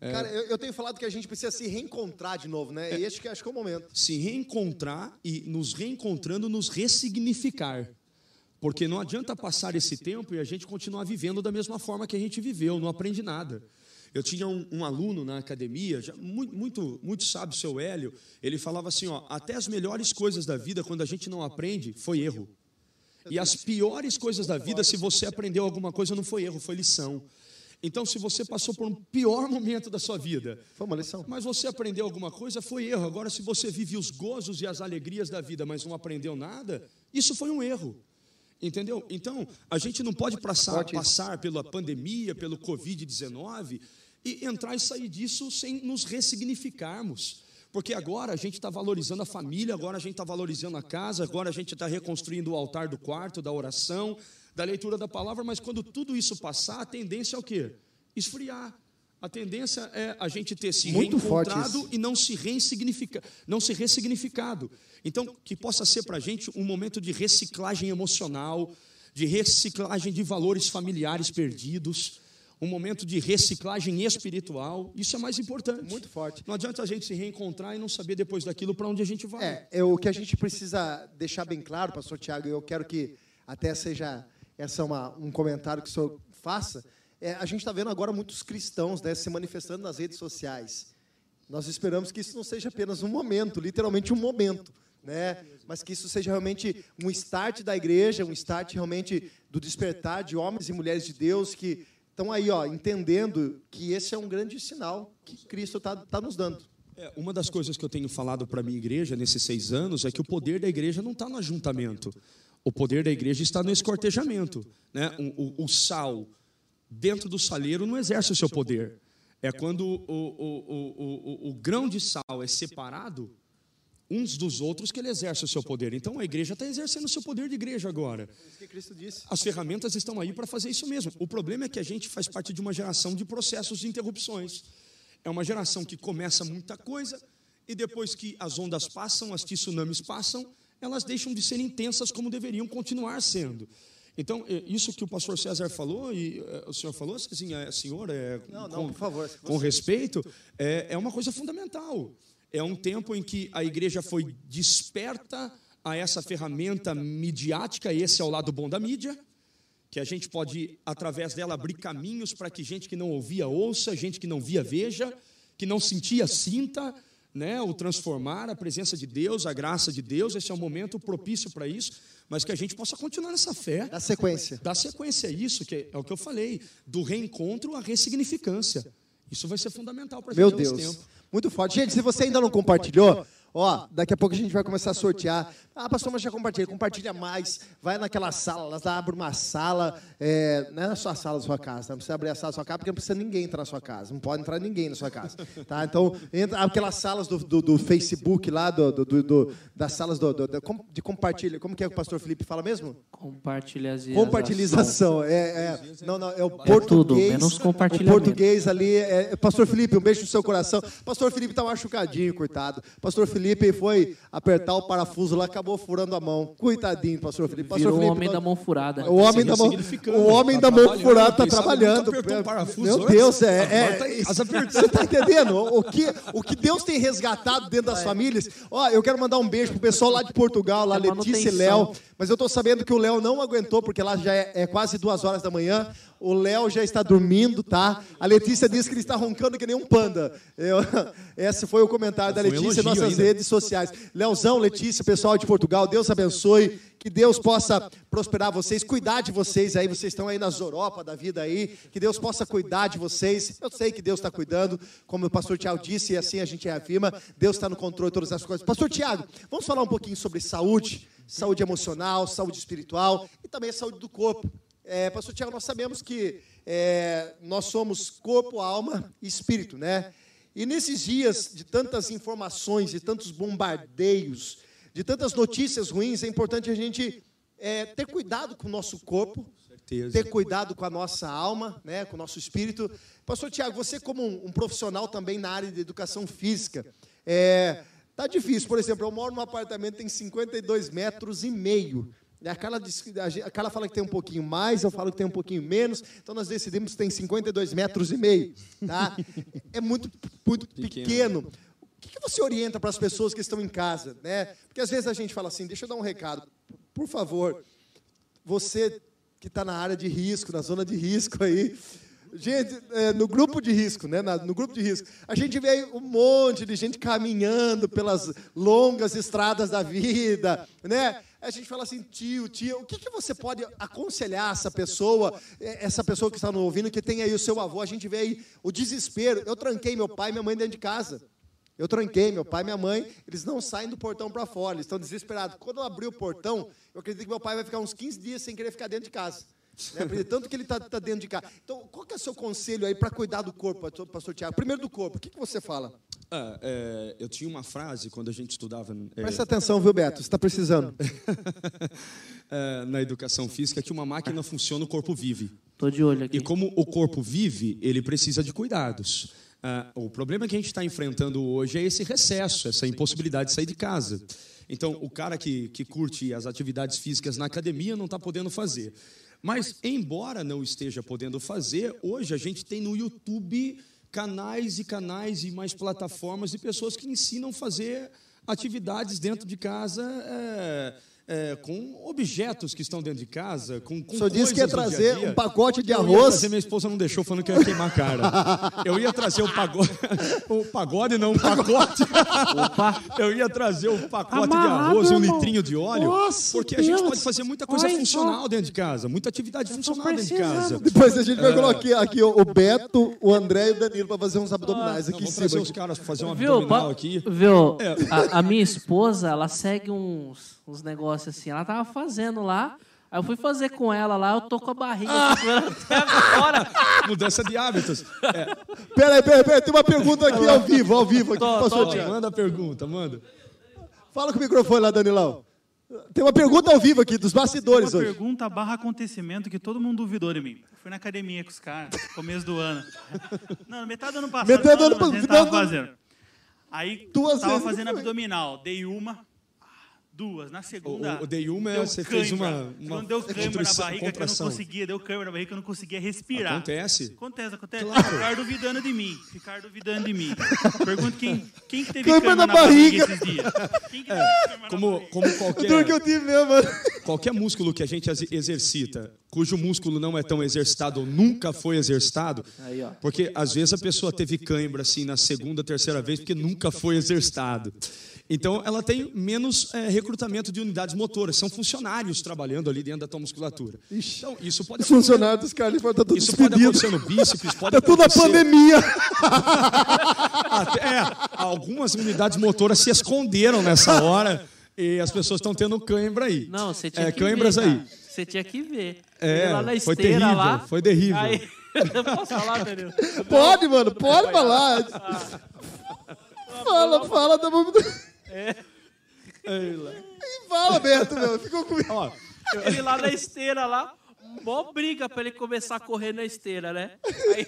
É... Cara, eu, eu, tenho falado que a gente precisa se reencontrar de novo, né? É... E acho que, acho que é o momento. Se reencontrar e nos reencontrando, nos ressignificar. Porque não adianta passar esse tempo e a gente continuar vivendo da mesma forma que a gente viveu, não aprende nada. Eu tinha um, um aluno na academia, já, muito, muito, muito sábio, seu Hélio, ele falava assim: ó, até as melhores coisas da vida, quando a gente não aprende, foi erro. E as piores coisas da vida, se você aprendeu alguma coisa, não foi erro, foi lição. Então, se você passou por um pior momento da sua vida, foi uma lição. Mas você aprendeu alguma coisa, foi erro. Agora, se você vive os gozos e as alegrias da vida, mas não aprendeu nada, isso foi um erro. Entendeu? Então, a gente não pode passar, passar pela pandemia, pelo Covid-19 e entrar e sair disso sem nos ressignificarmos. Porque agora a gente está valorizando a família, agora a gente está valorizando a casa, agora a gente está reconstruindo o altar do quarto, da oração, da leitura da palavra, mas quando tudo isso passar, a tendência é o quê? Esfriar. A tendência é a gente ter se Muito reencontrado e não se ressignifica, não se ressignificado. Então, que possa ser para a gente um momento de reciclagem emocional, de reciclagem de valores familiares perdidos, um momento de reciclagem espiritual. Isso é mais importante. Muito forte. Não adianta a gente se reencontrar e não saber depois daquilo para onde a gente vai. É, é, o que a gente precisa deixar bem claro, pastor Tiago, eu quero que até seja essa é uma, um comentário que o senhor faça. É, a gente está vendo agora muitos cristãos né, se manifestando nas redes sociais. Nós esperamos que isso não seja apenas um momento, literalmente um momento, né? mas que isso seja realmente um start da igreja, um start realmente do despertar de homens e mulheres de Deus que estão aí ó, entendendo que esse é um grande sinal que Cristo está tá nos dando. É, uma das coisas que eu tenho falado para a minha igreja nesses seis anos é que o poder da igreja não está no ajuntamento. O poder da igreja está no escortejamento. Né? O, o, o sal dentro do saleiro não exerce o seu poder. É quando o, o, grão de sal é separado uns dos outros que ele exerce o seu poder. Então a igreja está exercendo o seu poder de igreja agora. As ferramentas estão aí para fazer isso mesmo. O problema é que a gente faz parte de uma geração de processos de interrupções. É uma geração que começa muita coisa e depois que as ondas passam, as tsunamis passam, elas deixam de ser intensas como deveriam continuar sendo. Então, é, isso que o pastor César falou, e é, o senhor falou, assim, a senhora, é, não, não, com, por favor, com respeito, é, é uma coisa fundamental. É um tempo em que a igreja foi desperta a essa ferramenta midiática, esse é o lado bom da mídia, que a gente pode, através dela, abrir caminhos para que gente que não ouvia ouça, gente que não via veja, que não sentia sinta, né, o transformar, a presença de Deus, a graça de Deus, esse é um momento propício para isso, mas que a gente possa continuar nessa fé. Da sequência. Da sequência, isso, que é, é o que eu falei, do reencontro à ressignificância. Isso vai ser fundamental para a gente Meu Deus. Tempo. Muito forte. Gente, se você ainda não compartilhou, Ó, daqui a pouco a gente vai começar a sortear. Ah, pastor, mas já compartilha. Compartilha mais. Vai naquela sala, lá abre uma sala. É, não é na sua sala da sua casa. Não precisa abrir a sala da sua casa, porque não precisa ninguém entrar na sua casa. Não pode entrar ninguém na sua casa. Tá? Então, entra aquelas salas do, do, do Facebook lá, do, do, do das salas do, de compartilha. Como que é que o pastor Felipe fala mesmo? Compartilhação. Compartilhação. É, é, não, não, é o português. É tudo, menos compartilhamento. O português ali. É, pastor Felipe, um beijo no seu coração. Pastor Felipe tá machucadinho, coitado. Pastor Felipe Felipe foi apertar o parafuso lá, acabou furando a mão. Coitadinho, pastor Felipe. Pastor Virou o Felipe, homem da mão furada. O homem da mão, o homem Tá da mão furada tá sabe trabalhando. um parafuso Meu. Deus, é. É tá. Você tá entendendo? O que, o que Deus tem resgatado dentro das famílias. Ó, eu quero mandar um beijo pro pessoal lá de Portugal, lá, É Letícia e. Léo. Mas eu tô sabendo que o Léo não aguentou, porque lá já é, é quase duas horas da manhã. O Léo já está dormindo, tá? A Letícia disse que ele está roncando que nem um panda. Eu- esse foi o comentário da Letícia em nossas redes sociais. Leozão, Letícia, pessoal de Portugal, Deus abençoe. Que Deus possa prosperar vocês, cuidar de vocês aí. Vocês estão aí nas Europa da vida aí. Que Deus possa cuidar de vocês. Eu sei que Deus está cuidando, como o pastor Tiago disse, e assim a gente afirma. Deus está no controle de todas as coisas. Pastor Tiago, vamos falar um pouquinho sobre saúde, saúde emocional, saúde espiritual e também a saúde do corpo. É, pastor Tiago, nós sabemos que é, nós somos corpo, alma e espírito, né? E nesses dias de tantas informações, de tantos bombardeios, de tantas notícias ruins, é importante a gente é, ter cuidado com o nosso corpo, ter cuidado com a nossa alma, né, com o nosso espírito. Pastor Tiago, você como um, um profissional também na área de educação física, é, tá difícil. Por exemplo, eu moro num apartamento que tem 52 metros e meio. E a Carla, diz a Carla fala que tem um pouquinho mais, eu falo que tem um pouquinho menos, então nós decidimos que tem 52 metros e meio. Tá? É muito, muito pequeno. O que, que você orienta para as pessoas que estão em casa? Né? Porque às vezes a gente fala assim, deixa eu dar um recado. Por favor, você que está na área de risco, na zona de risco aí. Gente, é, no grupo de risco, né? na- no grupo de risco, a gente vê um monte de gente caminhando pelas longas estradas da vida, né? A gente fala assim, tio, tio, o que, que você pode aconselhar essa pessoa, eh, essa pessoa que está nos ouvindo, que tem aí o seu avô? A gente vê aí o desespero. Eu tranquei meu pai e minha mãe dentro de casa. Eu tranquei, meu pai e minha mãe, eles não saem do portão para fora, eles estão desesperados. Quando eu abrir o portão, eu acredito que meu pai vai ficar uns 15 dias sem querer ficar dentro de casa. Né? Tanto que ele está dentro de casa. Então, qual que é o seu conselho aí para cuidar do corpo, pastor- Tiago? Primeiro do corpo, o que, que você fala? Ah, é, eu tinha uma frase quando a gente estudava é, Presta atenção, viu, Beto? Você está precisando. é, na educação física que uma máquina funciona, o corpo vive. Tô de olho aqui. E como o corpo vive, ele precisa de cuidados. Ah, o problema que a gente está enfrentando hoje é esse recesso, essa impossibilidade de sair de casa. Então, o cara que, que curte as atividades físicas na academia não está podendo fazer. Mas, embora não esteja podendo fazer, hoje a gente tem no YouTube canais e canais e mais plataformas de pessoas que ensinam a fazer atividades dentro de casa é, é, com objetos que estão dentro de casa, com, com O senhor disse que ia trazer dia dia. um pacote de arroz. trazer, minha esposa não deixou, falando que ia queimar a cara. Eu ia trazer o pagode. O pagode não, o pacote. Opa! Eu ia trazer o pacote de Amarrado, arroz e um litrinho de óleo. Nossa, porque a gente Deus. pode fazer muita coisa Olha só. funcional dentro de casa, muita atividade funcional dentro de casa. Depois a gente vai colocar aqui, aqui o Beto, o André e o Danilo para fazer uns abdominais Não, aqui em vamos trazer cima. os caras para fazer um Viu? abdominal aqui. Viu? É. A, a minha esposa, ela segue uns, uns negócios assim. Ela tava fazendo lá. Aí eu fui fazer com ela lá, eu tô com a barriga até agora. Mudança de hábitos. É, Peraí, peraí, peraí, tem uma pergunta aqui ao vivo, ao vivo aqui, Tô, tô. Manda a pergunta, manda. Fala com o microfone lá, Danilão. Tem uma pergunta ao vivo aqui, dos bastidores uma hoje. pergunta barra acontecimento que todo mundo duvidou de mim. Fui na academia com os caras, começo do ano. Não, metade do ano passado. Metade do não, ano passado. tava fazendo. Aí Duas tava vezes fazendo abdominal, dei uma, duas. Na segunda. O- o dei uma é deu você fez uma- uma Quando deu câimbra na contração- barriga que eu não contração. conseguia, deu câimbra na barriga que eu não conseguia respirar. Acontece. Acontece, acontece. Claro. Ficar duvidando de mim. Ficar duvidando de mim. Pergunto quem, quem que teve Câimbra câimbra na na, barriga. barriga. esses dias? Quem que teve câimbra na Como, barriga? como Duro que qualquer, eu tive mesmo, qualquer músculo que a gente ex- exercita, cujo músculo não é tão exercitado ou nunca foi exercitado, porque às vezes a pessoa teve cãibra assim na segunda, terceira vez porque nunca foi exercitado. Então ela tem menos eh, recrutamento de unidades motoras, são funcionários trabalhando ali dentro da tua musculatura. Então isso pode Os funcionários dos caras estão tudo isso pode despedidos. acontecer no bíceps, pode Tá tudo na acontecer pandemia. até, é, algumas unidades motoras se esconderam nessa hora e as pessoas estão tendo cãibra aí. Não, você tinha É, que câimbras ver. aí. Você tinha que ver. É, na foi esteira terrível, lá. foi terrível. Aí, eu posso falar, Danilo? Pode, mano, pode falar. Fala, fala. Tá bom. Fala, Beto, meu. Ficou comigo. Ó, Ele lá na esteira lá, mó briga pra ele começar a correr na esteira, né? Aí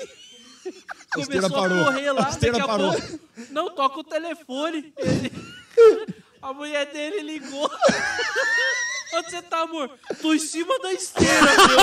A esteira começou parou. a correr lá, A esteira daqui a parou. pouco, não toca o telefone. Ele, A mulher dele ligou. Onde você tá, amor? Tô em cima da esteira, meu.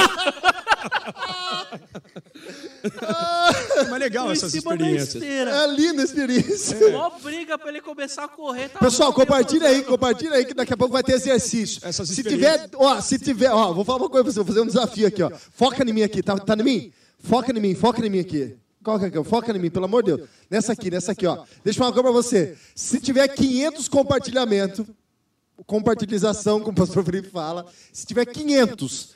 Mas legal Tô em essas cima da experiências. esteira. É linda a experiência. Mó briga pra ele começar a correr. Tá Pessoal, compartilha aí, compartilha aí que daqui a pouco vai ter exercício. Essas se tiver, ó, se tiver, ó, vou falar uma coisa pra você, vou fazer um desafio aqui, ó. Foca em mim aqui, tá, tá em mim? Foca em mim, foca em mim aqui. Qual que é é? Foca em mim, pelo amor de Deus. Nessa aqui, nessa aqui, ó. Deixa eu falar uma coisa pra você. Se tiver 500 compartilhamento, compartilhização, como o pastor Felipe fala, se tiver 500,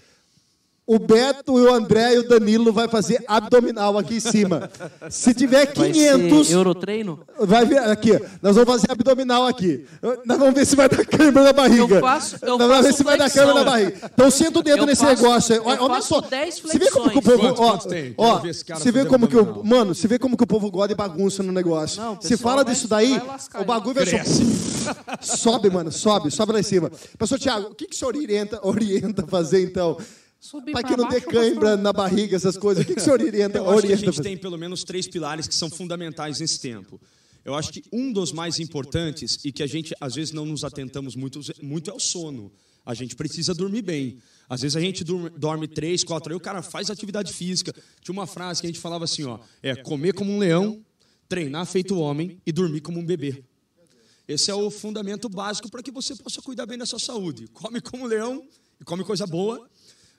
o Beto, o André e o Danilo vai fazer abdominal aqui em cima. Se tiver Vai 500, ser Eurotreino? Vai vir aqui, nós vamos fazer abdominal aqui. Nós vamos ver se vai dar câimbra na barriga. Eu faço- eu nós vamos ver se vai dar câimbra na barriga. Então senta o dedo Eu nesse faço- negócio aí. eu Olha, olha faço só. 10 Você vê como que o povo, ó, ó, ver esse cara você vê como que o, mano, você vê como que o povo gosta de bagunça no negócio. Não, se fala vai- disso daí, vai lascar o bagulho vai Cresce. sobe, mano, sobe, sobe lá em cima. Pastor Tiago, o que que o senhor orienta, orienta a fazer então? Subir pra que não dê cãibra na barriga, essas coisas. O que que o senhor orienta, Eu acho que a gente tem pelo menos três pilares que são fundamentais nesse tempo. Eu acho que um dos mais importantes e que a gente às vezes não nos atentamos muito, muito é o sono. A gente precisa dormir bem. Às vezes a gente dorme, dorme três, quatro, aí o cara faz atividade física. Tinha uma frase que a gente falava assim, ó, é comer como um leão, treinar feito homem e dormir como um bebê. Esse é o fundamento básico para que você possa cuidar bem da sua saúde. Come como um leão e come coisa boa,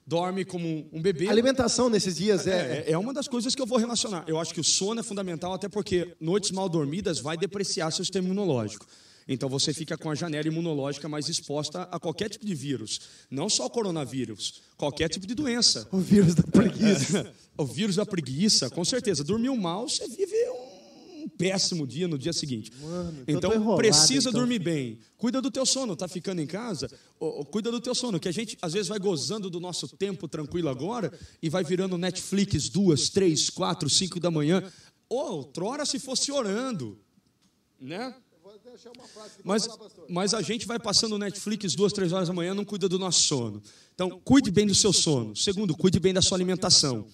dorme como um bebê. Alimentação nesses dias é, É, é uma das coisas que eu vou relacionar. Eu acho que o sono é fundamental, até porque noites mal dormidas vai depreciar seu sistema imunológico. Então você fica com a janela imunológica mais exposta a qualquer tipo de vírus. Não só o coronavírus, qualquer tipo de doença. o vírus da preguiça. o vírus da preguiça, com certeza. Dormiu mal, você vive um péssimo dia no dia seguinte. então, enrolado, precisa então. dormir bem. Cuida do teu sono, tá ficando em casa? Ô, cuida do teu sono, que a gente às vezes vai gozando do nosso tempo tranquilo agora e vai virando Netflix duas, três, quatro, cinco da manhã. Outrora se fosse orando, né? Mas, mas a gente vai passando Netflix duas, três horas da manhã, não cuida do nosso sono. Então, cuide bem do seu sono. Segundo, cuide bem da sua alimentação.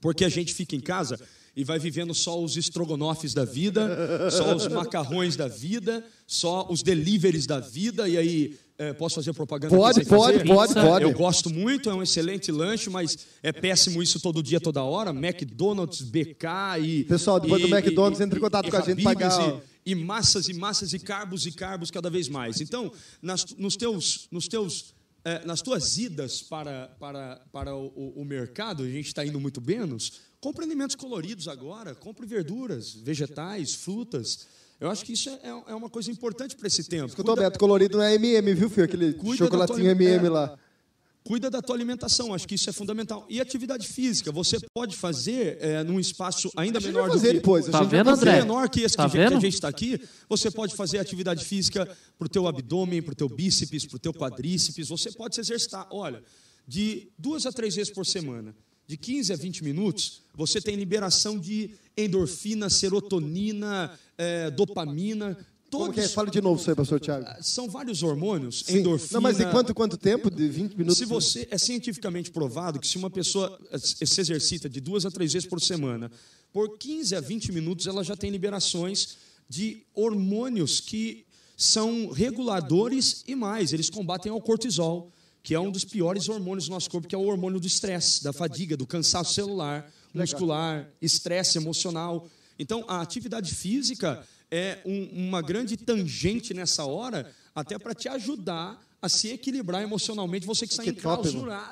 Porque a gente fica em casa e vai vivendo só os estrogonofes da vida, só os macarrões da vida, só os deliveries da vida, e aí é, posso fazer propaganda? Pode, pode, fazer? pode, pode. Eu gosto muito, é um excelente lanche, mas é péssimo isso todo dia, toda hora. McDonald's, BK e. Pessoal, depois do e- McDonald's, e- entre em contato e com a gente, pagar- E, e massas e massas e carbos e carbos cada vez mais. Então, nas, nos teus. Nos teus eh, nas tuas idas para, para, para o, o- o mercado, a gente está indo muito menos, compre alimentos coloridos agora, compre verduras, vegetais, frutas. Eu acho que isso é, é uma coisa importante para esse tempo. Escutou, Cuida- Beto? Colorido não é MM, viu, filho? Aquele Cuida chocolatinho tua- MM lá. Cuida da tua alimentação, acho que isso é fundamental. E atividade física, você pode fazer é, num espaço ainda menor do que... depois. Tá vendo. André? menor que esse Tá que, gente- que vendo? a gente está aqui, você pode fazer atividade física para o teu abdômen, para o teu bíceps, para o teu quadríceps, você pode se exercitar. Olha, de duas a três vezes por semana, de 15 a 20 minutos, você tem liberação de endorfina, serotonina, eh, dopamina, Como que é? todos... Fala de novo isso aí, pastor Thiago. São vários hormônios, Sim. endorfina... Não, mas de quanto, quanto tempo? De 20 minutos? Se você é cientificamente provado que se uma pessoa eh, se exercita de duas a três vezes por semana, por 15 a 20 minutos ela já tem liberações de hormônios que são reguladores e mais, eles combatem ao cortisol, que é um dos piores hormônios do nosso corpo, que é o hormônio do estresse, da fadiga, do cansaço celular, muscular, estresse emocional. Então, a atividade física é um- uma grande tangente nessa hora, até para te ajudar a se equilibrar emocionalmente, você que está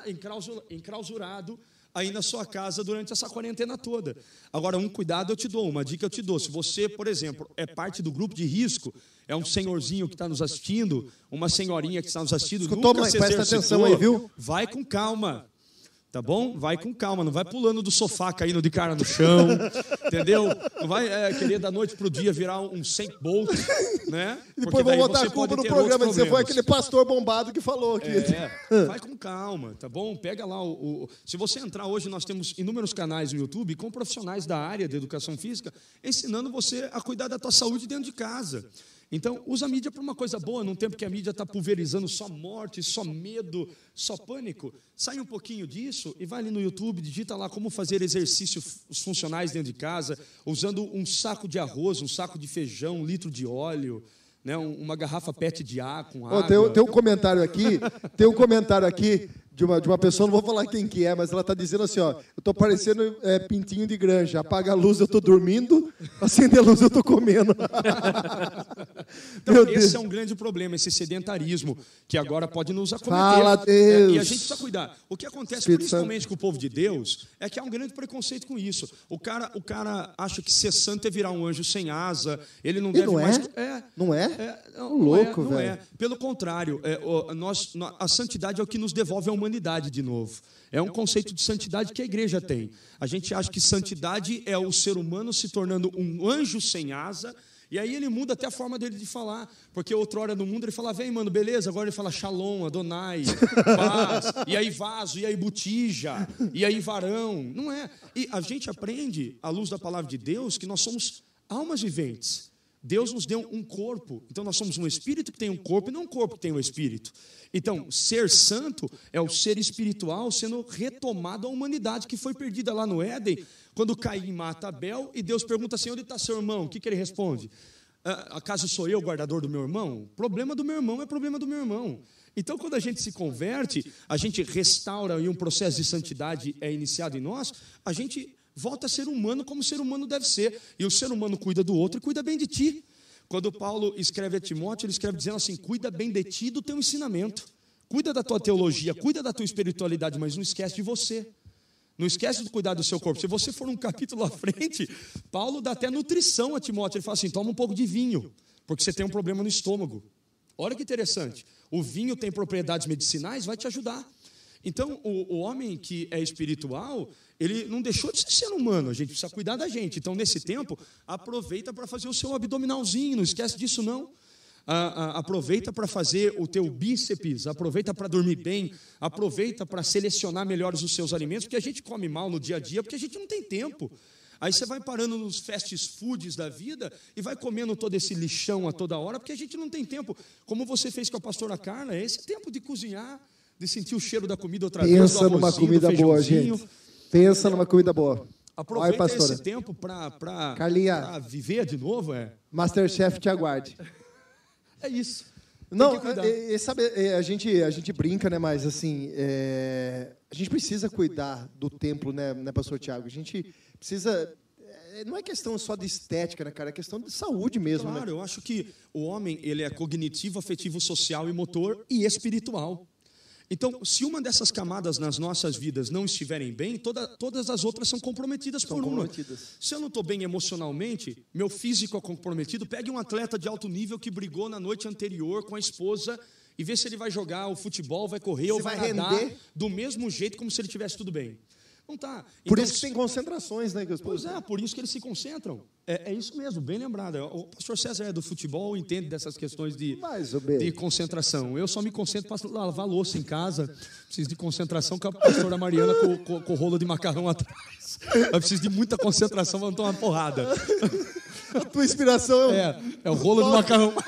enclausura- enclausurado aí na sua casa durante essa quarentena toda. Agora, um cuidado eu te dou, uma dica eu te dou. Se você, por exemplo, é parte do grupo de risco, é um senhorzinho que está nos assistindo, uma senhorinha que está nos assistindo, Escutou, nunca mãe? se Presta atenção aí, viu? Vai com calma. Tá bom? Vai com calma, não vai pulando do sofá, caindo de cara no chão, entendeu? Não vai é, querer da noite pro dia virar um 100 Bolt, né? E depois vão botar a culpa no programa. Você foi aquele pastor bombado que falou aqui. É, vai com calma, tá bom? Pega lá o, o- Se você entrar hoje, nós temos inúmeros canais no YouTube com profissionais da área de educação física ensinando você a cuidar da tua saúde dentro de casa. Então, usa a mídia para uma coisa boa, num tempo que a mídia está pulverizando só morte, só medo, só pânico. Sai um pouquinho disso e vai ali no YouTube, digita lá como fazer exercícios funcionais dentro de casa, usando um saco de arroz, um saco de feijão, um litro de óleo, né, um- uma garrafa PET de ar com água. tem, um- tem um comentário aqui, tem um comentário aqui de uma, de uma pessoa, não vou falar quem que é, mas ela está dizendo assim, ó, eu tô parecendo é, pintinho de granja, apaga a luz eu tô dormindo, acende a luz eu tô comendo. Então, esse Deus. é um grande problema, esse sedentarismo, que agora pode nos acometer. Fala, É, Deus. E a gente precisa cuidar. O que acontece, Espírito principalmente com o povo de Deus, é que há um grande preconceito com isso. O cara, o cara acha que ser santo é virar um anjo sem asa, ele não E deve não é? mais... É, Não é? é, não, Ô, não louco, é, não velho. é. Pelo contrário, é, o- nós, nó- a santidade é o que nos devolve a humanidade de novo. É um conceito de santidade que a igreja tem. A gente acha que santidade é o ser humano se tornando um anjo sem asa, e aí ele muda até a forma dele de falar. Porque outrora no mundo ele fala, vem, mano, beleza. Agora ele fala shalom, Adonai, paz. E aí vaso, e aí botija, e aí varão. Não é. E a gente aprende, à luz da palavra de Deus, que nós somos almas viventes. Deus nos deu um corpo. Então nós somos um espírito que tem um corpo e não um corpo que tem um espírito. Então, ser santo é o ser espiritual sendo retomado à humanidade que foi perdida lá no Éden, quando Caim mata Abel e Deus pergunta assim: onde está seu irmão? O que, que ele responde? "Ah, Acaso sou eu o guardador do meu irmão? Problema do meu irmão é problema do meu irmão. Então, quando a gente se converte, a gente restaura e um processo de santidade é iniciado em nós, a gente volta a ser humano como o ser humano deve ser. E o ser humano cuida do outro e cuida bem de ti. Quando Paulo escreve a Timóteo, ele escreve dizendo assim: cuida bem de ti do teu ensinamento. Cuida da tua teologia, cuida da tua espiritualidade, mas não esquece de você. Não esquece de cuidar do seu corpo. Se você for um capítulo à frente, Paulo dá até nutrição a Timóteo. Ele fala assim: toma um pouco de vinho, porque você tem um problema no estômago. Olha que interessante. O vinho tem propriedades medicinais, vai te ajudar. Então, o, o homem que é espiritual, ele não deixou de ser humano, a gente precisa cuidar da gente. Então, nesse tempo, aproveita para fazer o seu abdominalzinho, não esquece disso não. Ah, ah, aproveita para fazer o teu bíceps, aproveita para dormir bem, aproveita para selecionar melhores os seus alimentos, porque a gente come mal no dia a dia, porque a gente não tem tempo. Aí você vai parando nos fast foods da vida e vai comendo todo esse lixão a toda hora, porque a gente não tem tempo. Como você fez com a pastora Carla, é esse tempo de cozinhar, de sentir o cheiro da comida outra vez. Pensa numa comida boa, gente. Pensa numa comida boa. Aproveita Vai, esse tempo para viver de novo, é. Masterchef te aguarde. É isso. Tem Não, é, é, sabe, é, a gente, a gente brinca, né? Mas assim, é, a gente precisa cuidar do templo, né, né, Pastor Tiago? A gente precisa. é, Não é questão só de estética, né, cara? É questão de saúde mesmo, Claro, né? eu acho que o homem ele é cognitivo, afetivo, social e motor e espiritual. Então, se uma dessas camadas nas nossas vidas não estiverem bem, toda- todas as outras são comprometidas por uma. Se eu não estou bem emocionalmente, meu físico é comprometido, pegue um atleta de alto nível que brigou na noite anterior com a esposa e vê se ele vai jogar o futebol, vai correr ou vai, vai nadar render. do mesmo jeito como se ele tivesse tudo bem. Não tá. Por Então, isso que tem concentrações, né? Que os Pois é, por isso que eles se concentram. É, é isso mesmo, bem lembrado. O pastor César é do futebol, entende dessas questões de, de concentração. Eu só me concentro para lavar louça em casa. Preciso de concentração com a pastora Mariana com, com, com o rolo de macarrão atrás. Eu preciso de muita concentração para não tomar uma porrada. A tua inspiração é. É, é o rolo de macarrão.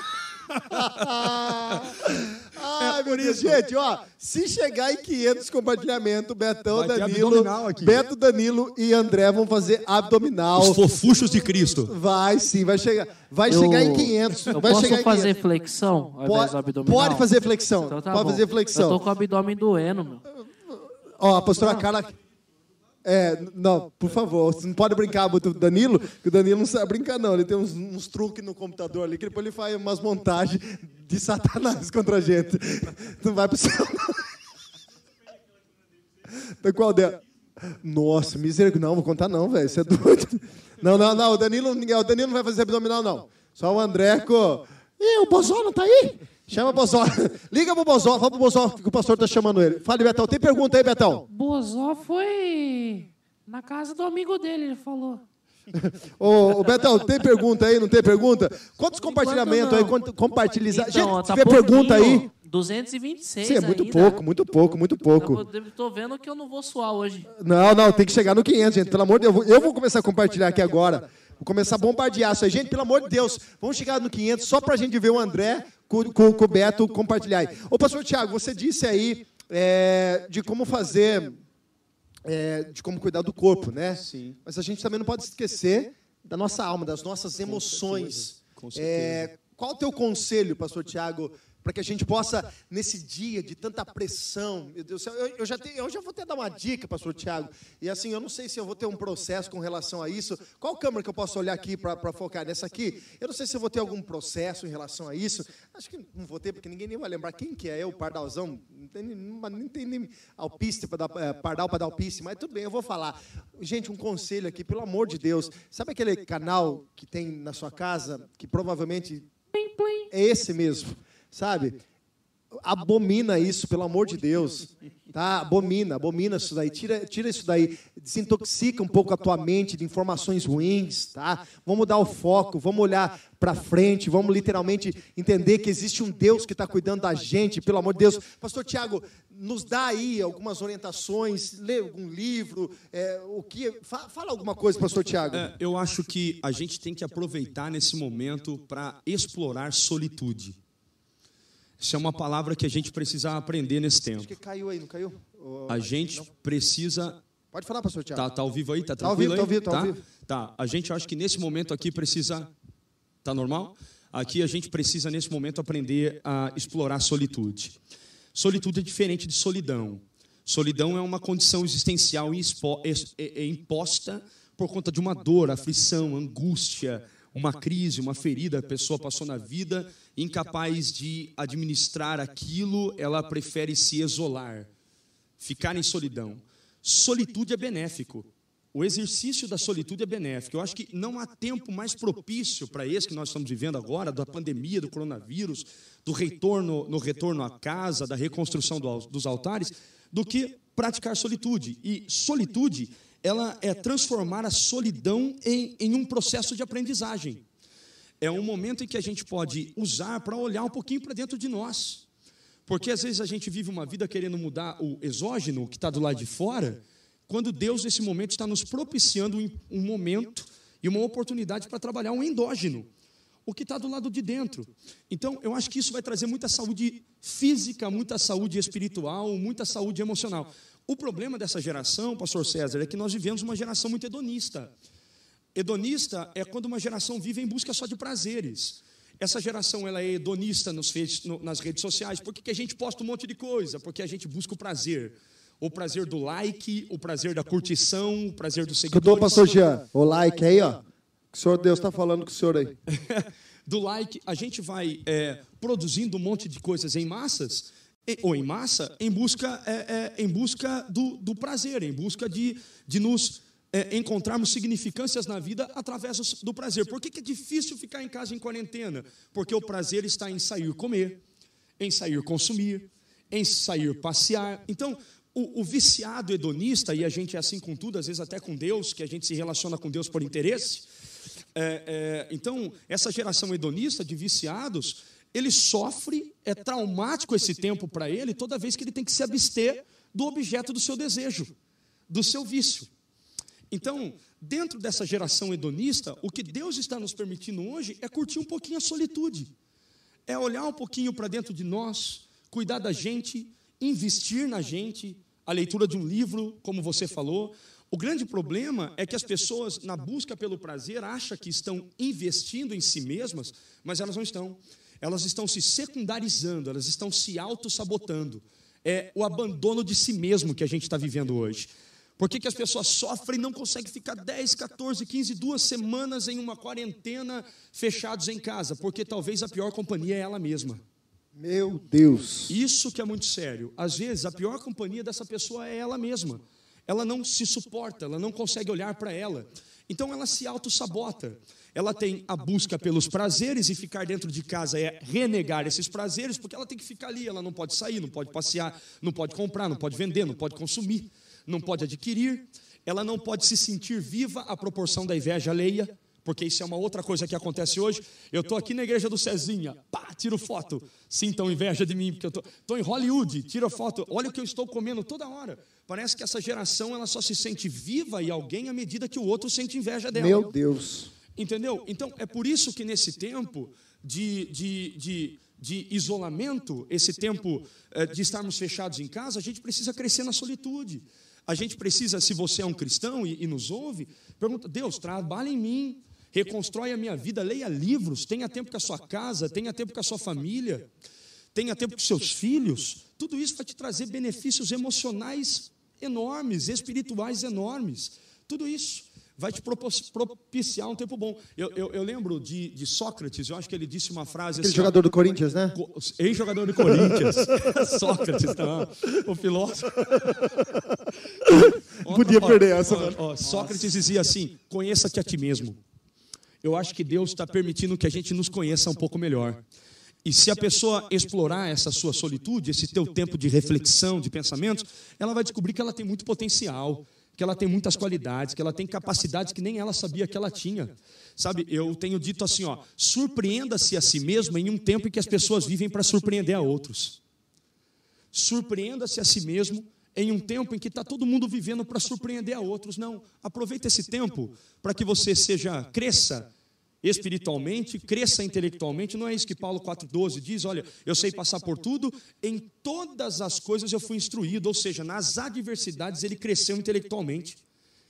Gente, ó, se chegar em 500 compartilhamentos, Betão, Vai Danilo. Beto, Danilo e André vão fazer abdominal. Os fofuchos de Cristo. Vai sim, vai chegar. Vai Eu- chegar em 500. Eu vai posso chegar em fazer 500. flexão ao Pode, abdominal? pode fazer flexão. Então tá pode bom. fazer flexão. Eu tô com o abdômen doendo, meu. Ó, a pastora Carla. É, não, por favor, você não pode brincar muito o Danilo, que o Danilo não sabe brincar, não. Ele tem uns, uns truques no computador ali, que depois ele faz umas montagens de satanás contra a gente. Não vai pro céu, não. Então, qual dela? Nossa, misericórdia. Não, vou contar não, velho. Você é doido. Não, não, não. O Danilo, o Danilo não vai fazer abdominal, não. Só o André com. Ih, o Bozó tá aí? Chama o Bozó. Liga pro Bozó, fala pro Bozó que o pastor tá chamando ele. Fala, Betão. Tem pergunta aí, Betão? Bozó foi na casa do amigo dele, ele falou. Ô, ô, Betão, tem pergunta aí? Não tem pergunta? Quantos compartilhamentos aí? Quanto, compartilha. Então, Gente, ó, tá tiver pergunta aí. pouquinho, 226 Sim, é muito ainda. pouco, muito pouco, muito pouco. Eu tô vendo que eu não vou suar hoje. Não, não, tem que chegar no 500, gente. Pelo amor de Deus. Eu vou- Eu vou começar a compartilhar aqui agora. Vou começar a bombardear isso aí. Gente, pelo amor de Deus, vamos chegar no 500 só pra gente ver o André com, com- com o Beto compartilhar aí. Ô, pastor Tiago, você disse aí é, de como fazer, é, de como cuidar do corpo, né? Sim. Mas a gente também não pode esquecer da nossa alma, das nossas emoções. com certeza. É, qual o teu conselho, pastor Tiago, para que a gente possa, nesse dia de tanta pressão, meu Deus do céu, eu, eu já, tenho, eu já vou até dar uma dica, pastor Tiago, e assim, eu não sei se eu vou ter um processo com relação a isso. Qual câmera que eu posso olhar aqui para focar nessa aqui? Eu não sei se eu vou ter algum processo em relação a isso. Acho que não vou ter, porque ninguém nem vai lembrar quem que é eu, Pardalzão. Não tem, nem tem nem alpiste para dar, é, Pardal para dar alpiste, mas tudo bem, eu vou falar. Gente, um conselho aqui, pelo amor de Deus. Sabe aquele canal que tem na sua casa, que provavelmente é esse mesmo? Sabe? Abomina isso, pelo amor de Deus. Tá? Abomina, abomina isso daí. Tira, tira isso daí. Desintoxica um pouco a tua mente de informações ruins, tá? Vamos mudar o foco, vamos olhar para frente, vamos literalmente entender que existe um Deus que está cuidando da gente, pelo amor de Deus. Pastor Tiago, nos dá aí algumas orientações, lê algum livro, é, o que. Fala alguma coisa, pastor Tiago. É, eu acho que a gente tem que aproveitar nesse momento para explorar solitude. Isso é uma palavra que a gente precisa aprender nesse tempo. Acho que caiu aí, não caiu? A gente precisa. Pode falar, pastor Tiago. Tá, tá ao vivo aí? Tá tranquilo tá ao vivo, tá ao vivo, tá, tá? Tá. A gente acha que nesse momento aqui precisa. Tá normal? Aqui a gente precisa, nesse momento, aprender a explorar solitude. Solitude é diferente de solidão. Solidão é uma condição existencial imposta por conta de uma dor, aflição, angústia, uma crise, uma ferida a pessoa passou na vida, incapaz de administrar aquilo, ela prefere se isolar, ficar em solidão. Solitude é benéfico. O exercício da solitude é benéfico. Eu acho que não há tempo mais propício para esse que nós estamos vivendo agora, da pandemia, do coronavírus, do retorno no retorno à casa, da reconstrução dos altares, do que praticar solitude. E solitude ela é transformar a solidão em, em um processo de aprendizagem. É um momento em que a gente pode usar para olhar um pouquinho para dentro de nós. Porque às vezes a gente vive uma vida querendo mudar o exógeno, que está do lado de fora, quando Deus, nesse momento, está nos propiciando um momento e uma oportunidade para trabalhar um endógeno, o que está do lado de dentro. Então, eu acho que isso vai trazer muita saúde física, muita saúde espiritual, muita saúde emocional. O problema dessa geração, pastor César, é que nós vivemos uma geração muito hedonista. Hedonista é quando uma geração vive em busca só de prazeres. Essa geração ela é hedonista nos, nas redes sociais. Por que a gente posta um monte de coisa? Porque a gente busca o prazer. O prazer do like, o prazer da curtição, o prazer do seguidores. Escutou, pastor Jean? O like aí, ó. O senhor Deus está falando com o senhor aí. do like, a gente vai é, produzindo um monte de coisas em massas ou em massa, em busca, é, é, em busca do, do, prazer, em busca de, de nos é, encontrarmos significâncias na vida através do prazer. Por que, que é difícil ficar em casa em quarentena? Porque o prazer está em sair comer, em sair consumir, em sair passear. Então, o, o, viciado hedonista, e a gente é assim com tudo, às vezes até com Deus, que a gente se relaciona com Deus por interesse. É, é, então, essa geração hedonista de viciados ele sofre, é traumático esse tempo para ele, toda vez que ele tem que se abster do objeto do seu desejo, do seu vício. Então, dentro dessa geração hedonista, o que Deus está nos permitindo hoje é curtir um pouquinho a solitude, é olhar um pouquinho para dentro de nós, cuidar da gente, investir na gente, a leitura de um livro, como você falou. O grande problema é que as pessoas, na busca pelo prazer, acham que estão investindo em si mesmas, mas elas não estão elas estão se secundarizando, elas estão se auto-sabotando. É o abandono de si mesmo que a gente está vivendo hoje. Por que, que as pessoas sofrem e não conseguem ficar 10, 14, 15, duas semanas em uma quarentena fechados em casa? Porque talvez a pior companhia é ela mesma. Meu Deus. Isso que é muito sério. Às vezes a pior companhia dessa pessoa é ela mesma. Ela não se suporta, ela não consegue olhar para ela. Então ela se auto-sabota. Ela tem a busca pelos prazeres e ficar dentro de casa é renegar esses prazeres, porque ela tem que ficar ali, ela não pode sair, não pode passear, não pode comprar, não pode vender, não pode consumir, não pode adquirir. Ela não pode se sentir viva à proporção da inveja alheia, porque isso é uma outra coisa que acontece hoje. Eu estou aqui na igreja do Cezinha, pá, tiro foto. Sintam inveja de mim, porque eu estou em Hollywood, tiro foto. Olha o que eu estou comendo toda hora. Parece que essa geração ela só se sente viva e alguém à medida que o outro sente inveja dela. Meu Deus. Entendeu? Então, é por isso que nesse tempo de, de, de, de isolamento, esse tempo é, de estarmos fechados em casa, a gente precisa crescer na solitude. A gente precisa, se você é um cristão e, e nos ouve, pergunta: Deus, trabalha em mim, reconstrói a minha vida, leia livros, tenha tempo com a sua casa, tenha tempo com a sua família, tenha tempo com seus filhos. Tudo isso vai te trazer benefícios emocionais enormes, espirituais enormes. Tudo isso vai te propiciar um tempo bom. Eu, eu, eu lembro de, de, Sócrates, eu acho que ele disse uma frase Aquele assim, jogador do Corinthians, né? Ex-jogador do Corinthians. Sócrates, não. O filósofo. Podia ó, perder essa, ó, ó, Sócrates dizia assim: conheça-te a ti mesmo. Eu acho que Deus está permitindo que a gente nos conheça um pouco melhor. E se a pessoa explorar essa sua solitude, esse teu tempo de reflexão, de pensamentos, ela vai descobrir que ela tem muito potencial que ela tem muitas qualidades, que ela tem capacidades que nem ela sabia que ela tinha. Sabe, eu tenho dito assim, ó, surpreenda-se a si mesmo em um tempo em que as pessoas vivem para surpreender a outros. Surpreenda-se a si mesmo em um tempo em que está todo mundo vivendo para surpreender a outros. Não, aproveita esse tempo para que você seja cresça espiritualmente, cresça intelectualmente. Não é isso que Paulo 4,12 diz? Olha, eu sei passar por tudo, em todas as coisas eu fui instruído, ou seja, nas adversidades ele cresceu intelectualmente.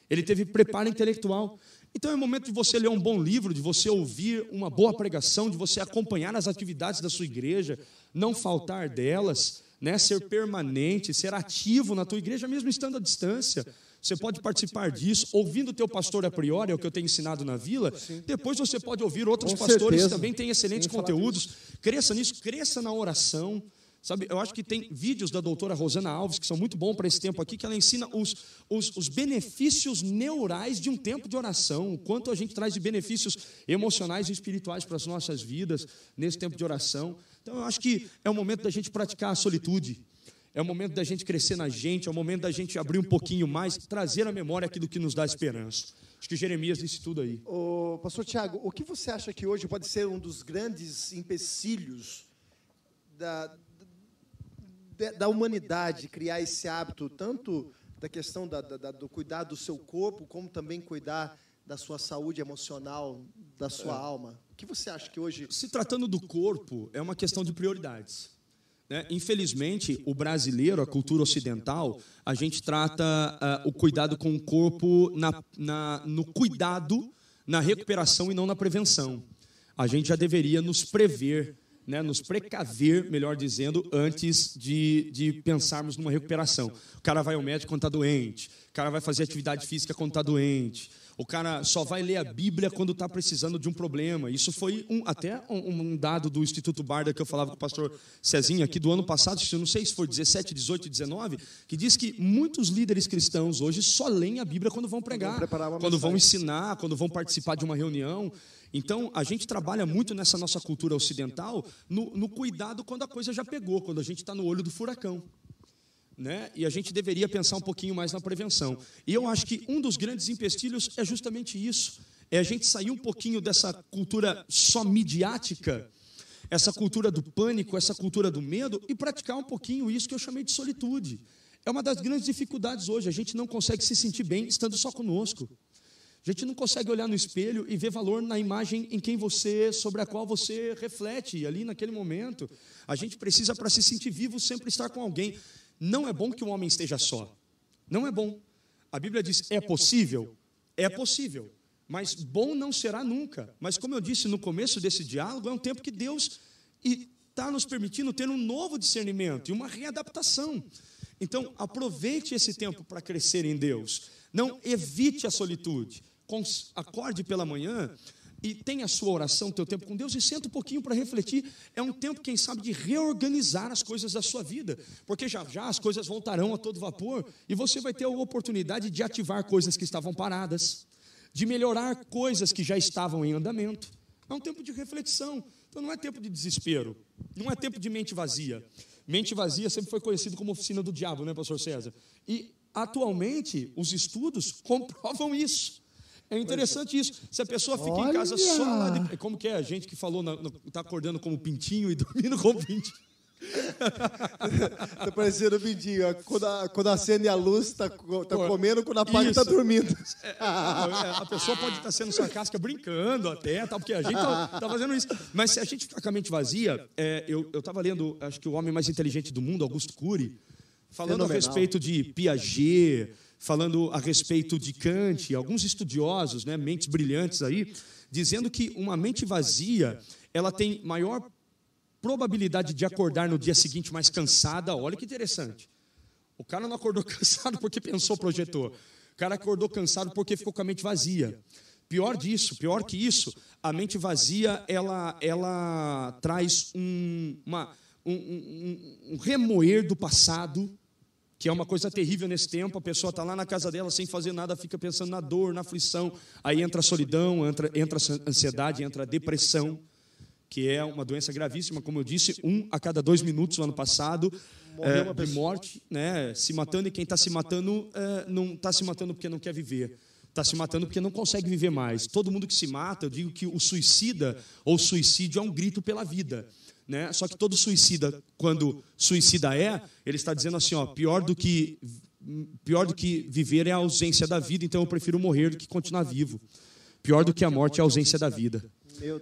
Ele teve preparo intelectual. Então é momento de você ler um bom livro, de você ouvir uma boa pregação, de você acompanhar as atividades da sua igreja, não faltar delas, né? ser permanente, ser ativo na tua igreja, mesmo estando à distância. Você pode participar disso, ouvindo o teu pastor a priori, é o que eu tenho ensinado na vila. Depois você pode ouvir outros Com pastores que também têm excelentes conteúdos. Cresça nisso, cresça na oração. Sabe, eu acho que tem vídeos da doutora Rosana Alves que são muito bons para esse tempo aqui, que ela ensina os, os, os, benefícios neurais de um tempo de oração, o quanto a gente traz de benefícios emocionais e espirituais para as nossas vidas nesse tempo de oração. Então, eu acho que é o momento da gente praticar a solitude. É o momento da gente crescer na gente, é o momento da gente abrir um pouquinho mais, trazer à memória aquilo que nos dá esperança. Acho que Jeremias disse tudo aí. Ô, pastor Tiago, o que você acha que hoje pode ser um dos grandes empecilhos da, da, da humanidade criar esse hábito, tanto da questão da, da, do cuidar do seu corpo, como também cuidar da sua saúde emocional, da sua é. alma? O que você acha que hoje. Se tratando do corpo, é uma questão de prioridades. Né? Infelizmente, o brasileiro, a cultura ocidental, a gente trata uh, o cuidado com o corpo na, na, no cuidado, na recuperação e não na prevenção. A gente já deveria nos prever, né, nos precaver, melhor dizendo, antes de, de pensarmos numa recuperação. O cara vai ao médico quando está doente, o cara vai fazer atividade física quando está doente, o cara só vai ler a Bíblia quando está precisando de um problema. Isso foi um, até um, um, dado do Instituto Barda que eu falava com o pastor Cezinho aqui do ano passado, não sei se foi 17, 18, 19, que diz que muitos líderes cristãos hoje só leem a Bíblia quando vão pregar, quando vão ensinar, quando vão participar de uma reunião. Então, a gente trabalha muito nessa nossa cultura ocidental no, no cuidado quando a coisa já pegou, quando a gente está no olho do furacão né? e a gente deveria pensar um pouquinho mais na prevenção. E eu acho que um dos grandes empecilhos é justamente isso: é a gente sair um pouquinho dessa cultura só midiática, essa cultura do pânico, essa cultura do medo, e praticar um pouquinho isso que eu chamei de solitude. É uma das grandes dificuldades hoje, a gente não consegue se sentir bem estando só conosco. A gente não consegue olhar no espelho e ver valor na imagem em quem você, sobre a qual você reflete ali naquele momento. A gente precisa, para se sentir vivo, sempre estar com alguém. Não é bom que o homem esteja só. Não é bom. A Bíblia diz: é possível? É possível. Mas bom não será nunca. Mas, como eu disse no começo desse diálogo, é um tempo que Deus está nos permitindo ter um novo discernimento e uma readaptação. Então, aproveite esse tempo para crescer em Deus. Não evite a solitude. Acorde pela manhã e tenha a sua oração, teu tempo com Deus e senta um pouquinho para refletir. É um tempo, quem sabe, de reorganizar as coisas da sua vida, porque já já as coisas voltarão a todo vapor e você vai ter a oportunidade de ativar coisas que estavam paradas, de melhorar coisas que já estavam em andamento. É um tempo de reflexão. Então não é tempo de desespero, não é tempo de mente vazia. Mente vazia sempre foi conhecido como oficina do diabo, né, pastor César? E atualmente os estudos comprovam isso. É interessante isso. Se a pessoa fica Olha. em casa só lá de... Como que é a gente que falou, está acordando como pintinho e dormindo como pintinho? tá parecendo o pintinho. Quando, a, quando acende a luz, está tá comendo, quando apaga, está dormindo. É, é, a pessoa pode estar tá sendo sarcástica, brincando até, tá, porque a gente está tá fazendo isso. Mas se a gente ficar com a mente vazia, é, eu estava lendo, acho que o homem mais inteligente do mundo, Augusto Cury, falando Fenomenal. a respeito de Piaget, falando a respeito de Kant, alguns estudiosos, né, mentes brilhantes aí, dizendo que uma mente vazia, ela tem maior probabilidade de acordar no dia seguinte mais cansada. Olha que interessante. O cara não acordou cansado porque pensou, projetou. O cara acordou cansado porque ficou com a mente vazia. Pior disso, pior que isso, a mente vazia ela, ela traz um, uma, um, um, um remoer do passado, que é uma coisa terrível nesse tempo. A pessoa está lá na casa dela sem fazer nada, fica pensando na dor, na aflição. Aí entra a solidão, entra, entra a ansiedade, entra a depressão, que é uma doença gravíssima, como eu disse, um a cada dois minutos no ano passado. É, de morte, né, se matando, e quem está se matando é, não está se matando porque não quer viver está se matando porque não consegue viver mais. Todo mundo que se mata, eu digo que o suicida ou suicídio é um grito pela vida. Né? Só que todo suicida, quando suicida é, ele está dizendo assim: ó, pior do que pior do que viver é a ausência da vida, então eu prefiro morrer do que continuar vivo. Pior do que a morte é a ausência da vida.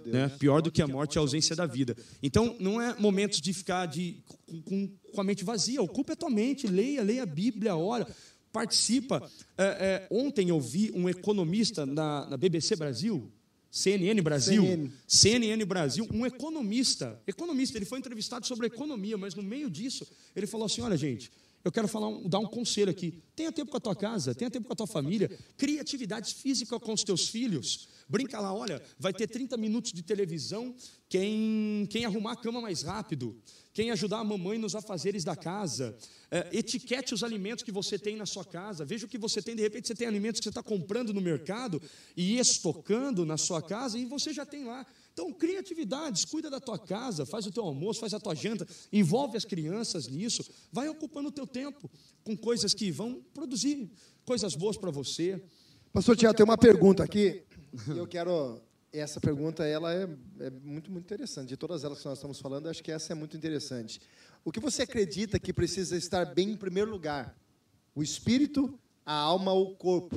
Né? Pior do que a morte é a ausência da vida. Então, não é momentos de ficar de, com, com a mente vazia. Ocupe a tua mente, leia, leia a Bíblia, ora participa. É, é, ontem eu vi um economista na, na BBC Brasil, CNN Brasil, CNN. CNN. Brasil, um economista, economista, ele foi entrevistado sobre economia, mas no meio disso ele falou assim: olha, gente, eu quero falar, dar um conselho aqui. Tenha tempo com a tua casa, tenha tempo com a tua família, crie atividades físicas com os teus filhos. Brinca lá, olha, vai ter 30 minutos de televisão quem, quem arrumar a cama mais rápido quem ajudar a mamãe nos afazeres da casa, é, etiquete os alimentos que você tem na sua casa, veja o que você tem, de repente você tem alimentos que você está comprando no mercado e estocando na sua casa e você já tem lá. Então, cria atividades, cuida da tua casa, faz o teu almoço, faz a tua janta, envolve as crianças nisso, vai ocupando o teu tempo com coisas que vão produzir coisas boas para você. Pastor Tiago, tem uma pergunta aqui, eu quero essa pergunta ela é, é, muito, muito interessante. De todas elas que nós estamos falando, acho que essa é muito interessante. O que você acredita que precisa estar bem em primeiro lugar? O espírito, a alma ou o corpo?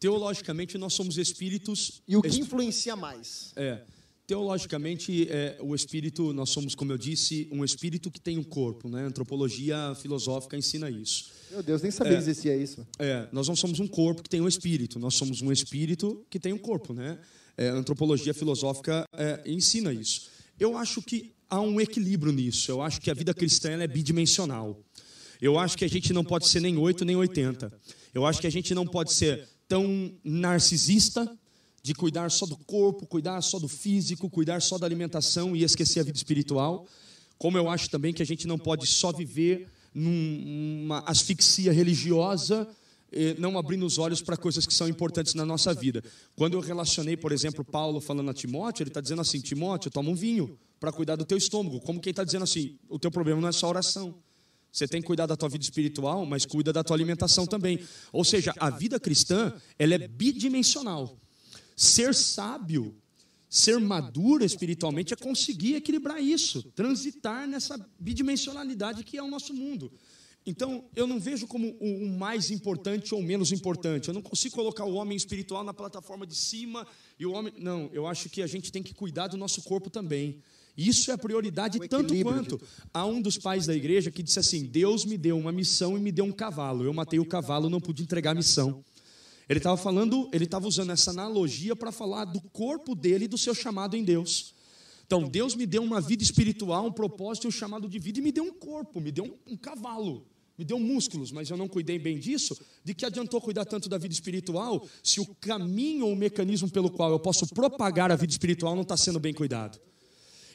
Teologicamente, nós somos espíritos. E o que influencia mais? É. Teologicamente, é, o espírito, nós somos, como eu disse, um espírito que tem um corpo. Né? A antropologia filosófica ensina isso. Meu Deus, nem sabia é, que existia isso. É, nós não somos um corpo que tem um espírito, nós somos um espírito que tem um corpo. Né? É, a antropologia filosófica é, ensina isso. Eu acho que há um equilíbrio nisso. Eu acho que a vida cristã é bidimensional. Eu acho que a gente não pode ser nem 8 nem 80. Eu acho que a gente não pode ser tão narcisista de cuidar só do corpo, cuidar só do físico, cuidar só da alimentação e esquecer a vida espiritual. Como eu acho também que a gente não pode só viver numa asfixia religiosa não abrindo os olhos para coisas que são importantes na nossa vida. Quando eu relacionei, por exemplo, Paulo falando a Timóteo, ele está dizendo assim: Timóteo, toma um vinho para cuidar do teu estômago. Como quem está dizendo assim: o teu problema não é só oração. Você tem que cuidar da tua vida espiritual, mas cuida da tua alimentação também. Ou seja, a vida cristã ela é bidimensional. Ser sábio, ser maduro espiritualmente é conseguir equilibrar isso, transitar nessa bidimensionalidade que é o nosso mundo. Então, eu não vejo como o mais importante ou menos importante. Eu não consigo colocar o homem espiritual na plataforma de cima e o homem. Não, eu acho que a gente tem que cuidar do nosso corpo também. Isso é a prioridade tanto quanto. Há um dos pais da igreja que disse assim: Deus me deu uma missão e me deu um cavalo. Eu matei o cavalo, não pude entregar a missão. Ele estava falando, ele estava usando essa analogia para falar do corpo dele e do seu chamado em Deus. Então, Deus me deu uma vida espiritual, um propósito e um chamado de vida, e me deu um corpo, me deu um, um cavalo, me deu músculos, mas eu não cuidei bem disso. De que adiantou cuidar tanto da vida espiritual se o caminho ou o mecanismo pelo qual eu posso propagar a vida espiritual não está sendo bem cuidado?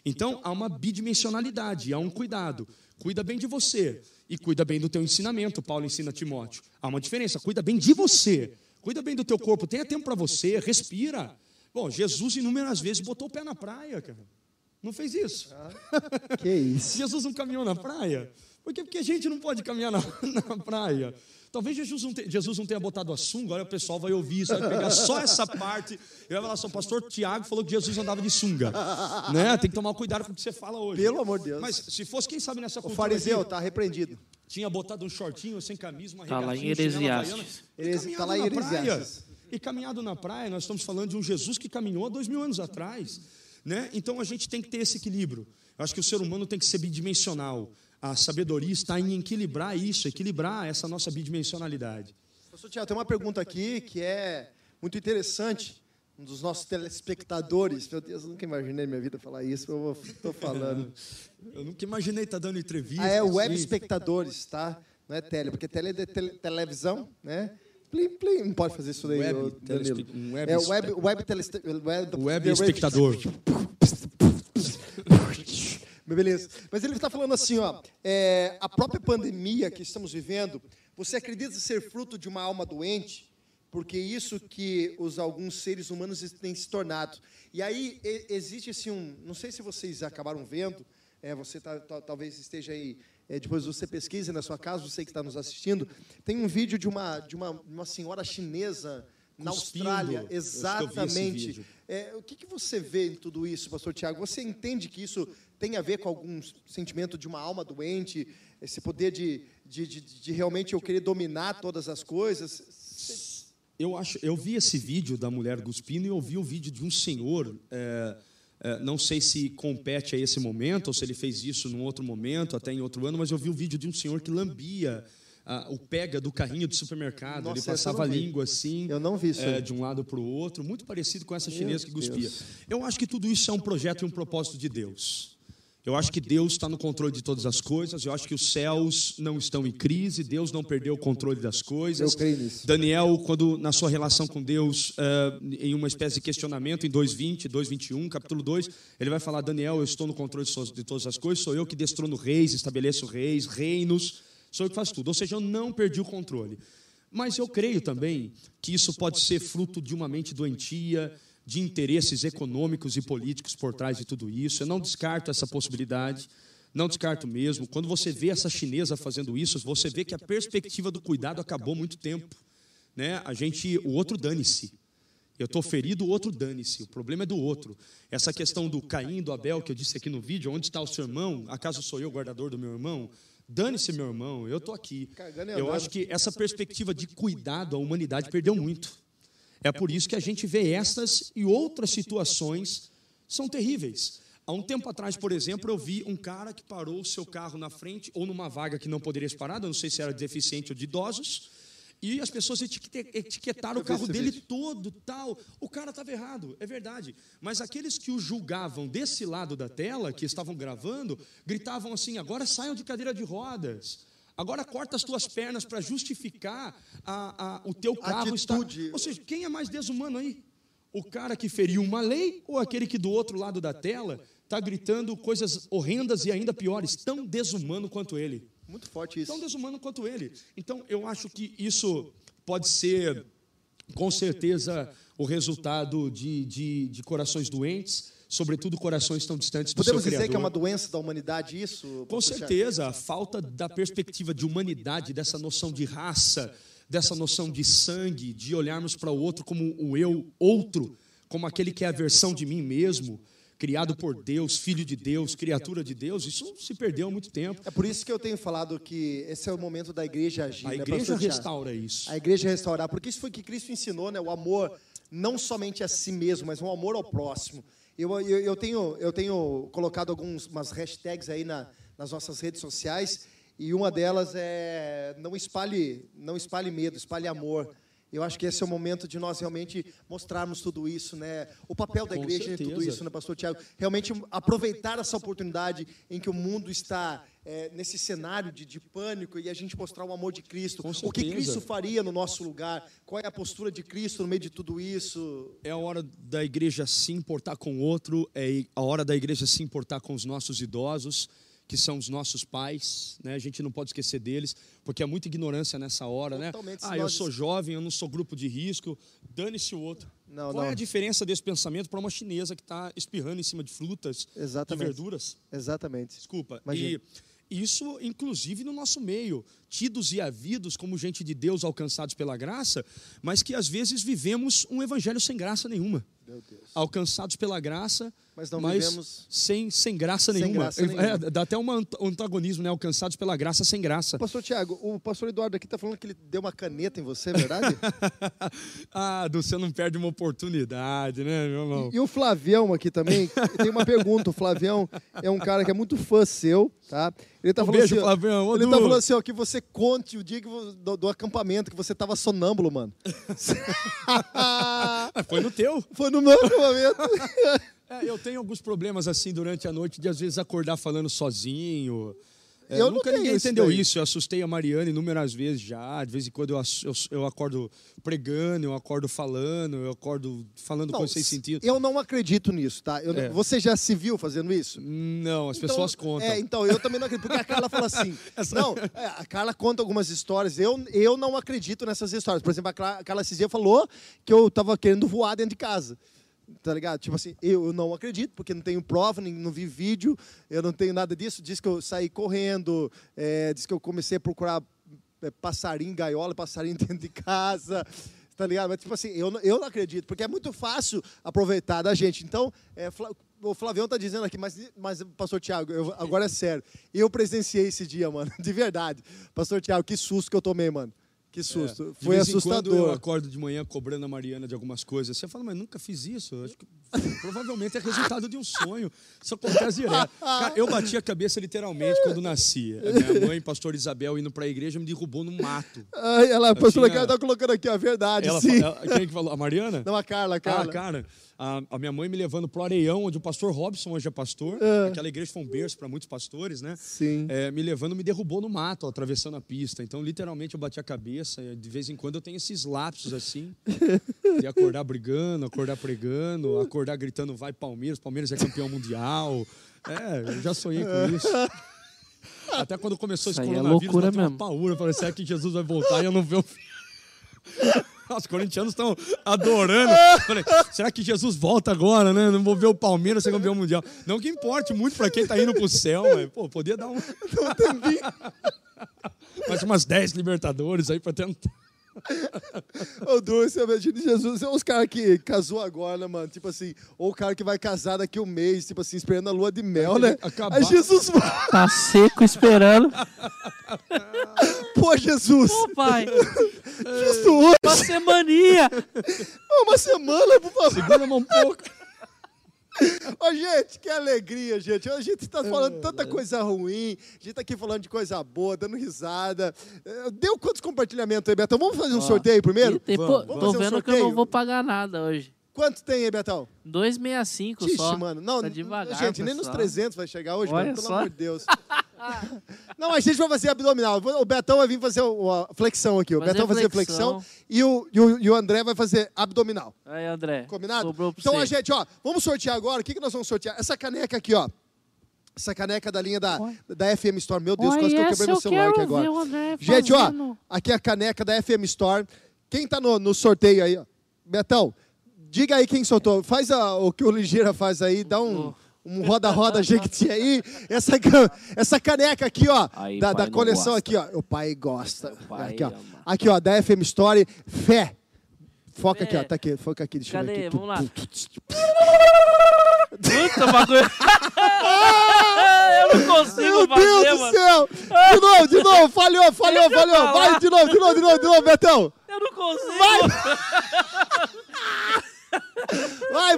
Então, há uma bidimensionalidade, há um cuidado. Cuida bem de você e cuida bem do teu ensinamento, Paulo ensina a Timóteo. Há uma diferença, cuida bem de você, cuida bem do teu corpo, tenha tempo para você, respira. Bom, Jesus inúmeras vezes botou o pé na praia, cara. Não fez isso? Ah, que isso? Jesus não caminhou na praia? Por quê? Porque a gente não pode caminhar na, na praia. Talvez Jesus não, te, Jesus não tenha botado a sunga, olha o pessoal vai ouvir isso, vai pegar só essa parte e vai falar assim, o pastor Tiago falou que Jesus andava de sunga. né? Tem que tomar cuidado com o que você fala hoje. Pelo amor de Deus. Mas se fosse, quem sabe nessa cultura O fariseu está repreendido. Tinha botado um shortinho sem camisa, uma Está lá em Heresiastes. Está lá em Heresiastes. E caminhado na praia, nós estamos falando de um Jesus que caminhou há dois mil anos atrás. Né? Então a gente tem que ter esse equilíbrio. Eu acho que o ser humano tem que ser bidimensional. A sabedoria está em equilibrar isso, equilibrar essa nossa bidimensionalidade. Pastor Tiago, tem uma pergunta aqui que é muito interessante. Um dos nossos telespectadores. Meu Deus, eu nunca imaginei minha vida falar isso, eu estou falando. Eu nunca imaginei estar dando entrevista. Ah, é web assim. espectadores, tá? Não é tele, porque tele é de tele- televisão, né? Plim, plim, não pode fazer isso daí, Web Danilo. um web é web, web, web, Web espectador. Beleza. Mas ele está falando assim, ó, é, a própria pandemia que estamos vivendo, você acredita ser fruto de uma alma doente? Porque isso que os alguns seres humanos têm se tornado. E aí existe assim um, não sei se vocês acabaram vendo, é, você tá- tá- talvez esteja aí, é, depois você pesquise na sua casa, você que está nos assistindo, tem um vídeo de uma de uma, uma senhora chinesa na Cuspindo. Austrália, exatamente. É, o que, que você vê em tudo isso, pastor Tiago? Você entende que isso tem a ver com algum sentimento de uma alma doente, esse poder de, de, de, de realmente eu querer dominar todas as coisas? Eu acho, eu vi esse vídeo da mulher cuspindo e eu vi o vídeo de um senhor. é, é, não sei se compete a esse momento ou se ele fez isso num outro momento, até em outro ano, mas eu vi o vídeo de um senhor que lambia ah, o pega do carrinho do supermercado. Nossa, ele passava a língua assim, Eu não vi isso é, de um lado para o outro, muito parecido com essa Meu chinesa que cuspia. Deus. Eu acho que tudo isso é um projeto e um propósito de Deus. Eu acho que Deus está no controle de todas as coisas. Eu acho que os céus não estão em crise. Deus não perdeu o controle das coisas. Eu creio nisso. Daniel, quando na sua relação com Deus, eh, em uma espécie de questionamento, em 2:20, 2:21, capítulo 2, ele vai falar: Daniel, eu estou no controle de todas as coisas. Sou eu que destrono reis, estabeleço reis, reinos. Sou eu que faço tudo. Ou seja, eu não perdi o controle. Mas eu creio também que isso pode ser fruto de uma mente doentia, de interesses econômicos e políticos por trás de tudo isso. Eu não descarto essa possibilidade, não descarto mesmo. Quando você vê essa chinesa fazendo isso, você vê que a perspectiva do cuidado acabou há muito tempo. Né? A gente, o outro dane-se. Eu estou ferido, o outro dane-se. O problema é do outro. Essa questão do Caim, do Abel, que eu disse aqui no vídeo, onde está o seu irmão? Acaso sou eu o guardador do meu irmão? Dane-se, meu irmão, eu estou aqui. Eu acho que essa perspectiva de cuidado a humanidade perdeu muito. É por isso que a gente vê essas e outras situações são terríveis. Há um tempo atrás, por exemplo, eu vi um cara que parou o seu carro na frente ou numa vaga que não poderia ser parada, não sei se era de deficiente ou de idosos, e as pessoas etiquetaram o carro dele todo, tal. O cara estava errado, é verdade. Mas aqueles que o julgavam desse lado da tela, que estavam gravando, gritavam assim: agora saiam de cadeira de rodas. Agora corta as tuas pernas para justificar a- a- o teu carro estar. Ou seja, quem é mais desumano aí? O cara que feriu uma lei ou aquele que do outro lado da tela está gritando coisas horrendas e ainda piores, tão desumano quanto ele? Muito forte isso. tão desumano quanto ele. Então, eu acho que isso pode ser, com certeza, o resultado de, de, de corações doentes, sobretudo corações tão distantes do Podemos seu dizer Criador. que é uma doença da humanidade isso? Com certeza, a falta da perspectiva de humanidade, dessa noção de raça, dessa noção de sangue, de olharmos para o outro como o eu outro, como aquele que é a versão de mim mesmo, criado por Deus, filho de Deus, criatura de Deus, isso se perdeu há muito tempo. É por isso que eu tenho falado que esse é o momento da igreja agir. A né, igreja Tiago? restaura isso. A igreja restaurar, porque isso foi que Cristo ensinou, né? O amor não somente a si mesmo, mas um amor ao próximo. Eu, eu, eu tenho, eu tenho colocado algumas hashtags aí na, nas nossas redes sociais e uma delas é não espalhe, não espalhe medo, espalhe amor. Eu acho que esse é o momento de nós realmente mostrarmos tudo isso, né? O papel da igreja em tudo certeza. isso, né, Pastor Tiago? Realmente aproveitar essa oportunidade em que o mundo está é, nesse cenário de, de pânico e a gente mostrar o amor de Cristo. O que. Cristo faria no nosso lugar? Qual é a postura de Cristo no meio de tudo isso? É a hora da igreja se importar com o outro, é a hora da igreja se importar com os nossos idosos, que são os nossos pais, né? A gente não pode esquecer deles, porque há muita ignorância nessa hora, né? Totalmente, Ah, se eu sou jovem, eu não sou grupo de risco, dane-se o outro. Não, Qual é não. a diferença desse pensamento para uma chinesa que está espirrando em cima de frutas, Exatamente. de verduras? Exatamente. Desculpa. Imagina. E isso, inclusive, no nosso meio, tidos e havidos como gente de Deus alcançados pela graça, mas que às vezes vivemos um evangelho sem graça nenhuma. Meu Deus. Alcançados pela graça, Mas não mas vivemos- sem, sem graça Sem nenhuma. graça É, nenhuma. dá até um ant- antagonismo, né? Alcançados pela graça sem graça. Pastor Tiago, o pastor Eduardo aqui tá falando que ele deu uma caneta em você, é verdade? ah, do você não perde uma oportunidade, né, meu irmão? E o Flavião aqui também, tem uma pergunta. O Flavião é um cara que é muito fã seu, tá? Ele tá Um falando beijo, assim, Flavião. Ô, Ele Du. tá falando assim, ó, que você conte o dia que do, do acampamento, que você tava sonâmbulo, mano. Ah, Foi no teu. Foi no meu acampamento. É, eu tenho alguns problemas assim durante a noite de às vezes acordar falando sozinho. É, Eu nunca ninguém isso entendeu daí. isso. Eu assustei a Mariana inúmeras vezes já. De vez em quando eu, eu, eu acordo pregando, eu acordo falando, eu acordo falando Não, coisas sem sentido. Eu não acredito nisso, tá? Eu É. Você já se viu fazendo isso? Não, as Então, pessoas contam. É, então, eu também não acredito. Porque a Carla fala assim. Não, é, a Carla conta algumas histórias. Eu, eu não acredito nessas histórias. Por exemplo, a Cla- a Carla dias falou que eu tava querendo voar dentro de casa. Tá ligado? Tipo assim, eu não acredito, porque não tenho prova, nem- não vi vídeo, eu não tenho nada disso. Diz que eu saí correndo, é, diz que eu comecei a procurar é, passarinho, gaiola, passarinho dentro de casa. Tá ligado? Mas, tipo assim, eu, eu não acredito, porque é muito fácil aproveitar da gente. Então, é, o Flavião tá dizendo aqui, mas, mas pastor Tiago, agora é sério. Eu presenciei esse dia, mano, de verdade. Pastor Tiago, que susto que eu tomei, mano. Que susto. É, De Foi em quando eu assustador. acordo de manhã cobrando a Mariana de algumas coisas. Você fala, mas nunca fiz isso. Acho que provavelmente é resultado de um sonho. Isso acontece direto. Cara, eu bati a cabeça literalmente quando nasci. A minha mãe, pastor Isabel, indo para a igreja, me derrubou no mato. Ai, ela, a pastora tinha- Carla tá colocando aqui a verdade, Ela, sim. ela- quem que falou? A Mariana? Não, a Carla, a Carla. Ah, cara, a, a minha mãe me levando pro Areião, onde o pastor Robson hoje é pastor. É. Aquela igreja foi um berço para muitos pastores, né? Sim. É, me levando, me derrubou no mato, ó, atravessando a pista. Então, literalmente, eu bati a cabeça. e De vez em quando eu tenho esses lapsos assim, de acordar brigando, acordar pregando, acordar gritando vai Palmeiras, Palmeiras é campeão mundial. É, eu já sonhei com isso. Até quando começou esse Isso aí é coronavírus, loucura bateu uma mesmo. paura. Eu falei, será que Jesus vai voltar e eu não ver o filme? Os corintianos estão adorando. Falei, será que Jesus volta agora, né? Não vou ver o Palmeiras ser campeão mundial. Não que importe muito pra quem tá indo pro céu, mas, pô, podia dar um. Mais umas 10 Libertadores aí pra tentar. Ô, Du, você imagina Jesus, é os caras que casou agora, né, mano? Tipo assim, ou o cara que vai casar daqui um mês, tipo assim, esperando a lua de mel, né? Acabar. Aí Jesus, Tá seco esperando. pô, Jesus, Ô, pai, justo hoje, uma semaninha. uma semana, por favor. Segura a mão um pouco. Ô, gente, que alegria, gente. A gente tá É, falando tanta coisa ruim, a gente tá aqui falando de coisa boa, dando risada. Eh, Deu quantos compartilhamentos aí, Betão? Vamos fazer um sorteio primeiro? Tem- Vamos, pô, vamos tô fazer um vendo que eu sorteio? não vou pagar nada hoje. Quanto tem aí, Betão? 265 Ixi, só. mano. Não, tá devagar, gente, nem nos pessoal. 300 vai chegar hoje, Olha mano, pelo só. amor de Deus. Não, a gente vai fazer abdominal. O Betão vai vir fazer a flexão aqui. O Fazer Betão vai fazer flexão, e, o, e, o, e o André vai fazer abdominal. Aí, André. Combinado? Então, você. a gente, ó, vamos sortear agora. O que, que nós vamos sortear? Essa caneca aqui, ó. Essa caneca da linha da, da FM Store. Meu Deus, Olha, quase que eu quebrei meu eu celular aqui agora. Gente, ó, aqui é a caneca da FM Store. Quem tá no, no sorteio aí, ó? Betão, diga aí quem soltou. Faz a- o que o Ligeira faz aí, dá um. Um roda-roda jequiti aí. Essa, essa caneca aqui, ó. Aí, da, da coleção gosta. aqui, ó. O pai gosta. pai aqui, ó. ama. Aqui, ó, da FM Store. Fé. Foca aqui, ó. Fé. Tá aqui, foca aqui. Deixa eu ver Cadê? aqui. Vamos lá. Puta, bagulho. eu não consigo Meu fazer, Deus do mano. céu! De novo, de novo, falhou, falhou, falhou. Vai, de novo, de novo, de novo, de novo, Betão. Eu não consigo. Vai,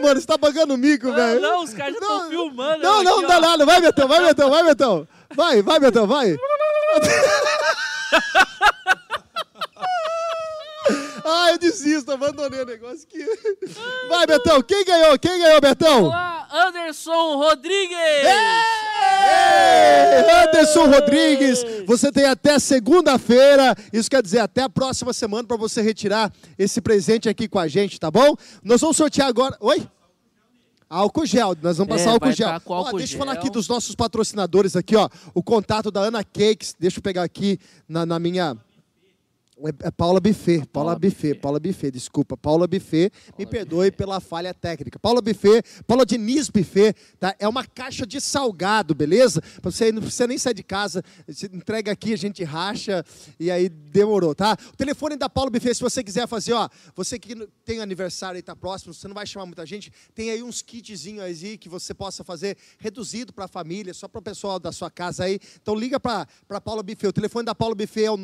mano, você tá pagando mico, Ah, velho. não, os caras já estão filmando. Não, eu não, aqui, não dá ó. nada. Vai, Betão, vai, Betão, vai, Betão. Vai, vai, Betão, vai. Ah, eu desisto, abandonei o negócio aqui. Vai, Betão, quem ganhou? Quem ganhou, Betão? Olá, Anderson Rodrigues. Ei, Anderson Rodrigues, você tem até segunda-feira, isso quer dizer até a próxima semana para você retirar esse presente aqui com a gente, tá bom? Nós vamos sortear agora. Oi? Álcool gel, nós vamos É, passar álcool vai gel. Ó, álcool deixa eu falar aqui dos nossos patrocinadores aqui, ó. O contato da Ana Cakes, deixa eu pegar aqui na, na minha É, é Paula Buffet, Paula, Paula Buffet, Buffet. Paula Buffet, desculpa. Paula Buffet, me perdoe pela falha técnica. Paula Buffet, Paula Diniz Buffet, tá? É uma caixa de salgado, beleza? Pra você não precisa nem sair de casa, você entrega aqui, a gente racha e aí demorou, tá? O telefone da Paula Buffet, se você quiser fazer, ó, você que tem aniversário e tá próximo, você não vai chamar muita gente, tem aí uns kitzinhos aí que você possa fazer reduzido para a família, só para o pessoal da sua casa aí. Então liga para Paula Buffet. O telefone da Paula Buffet é o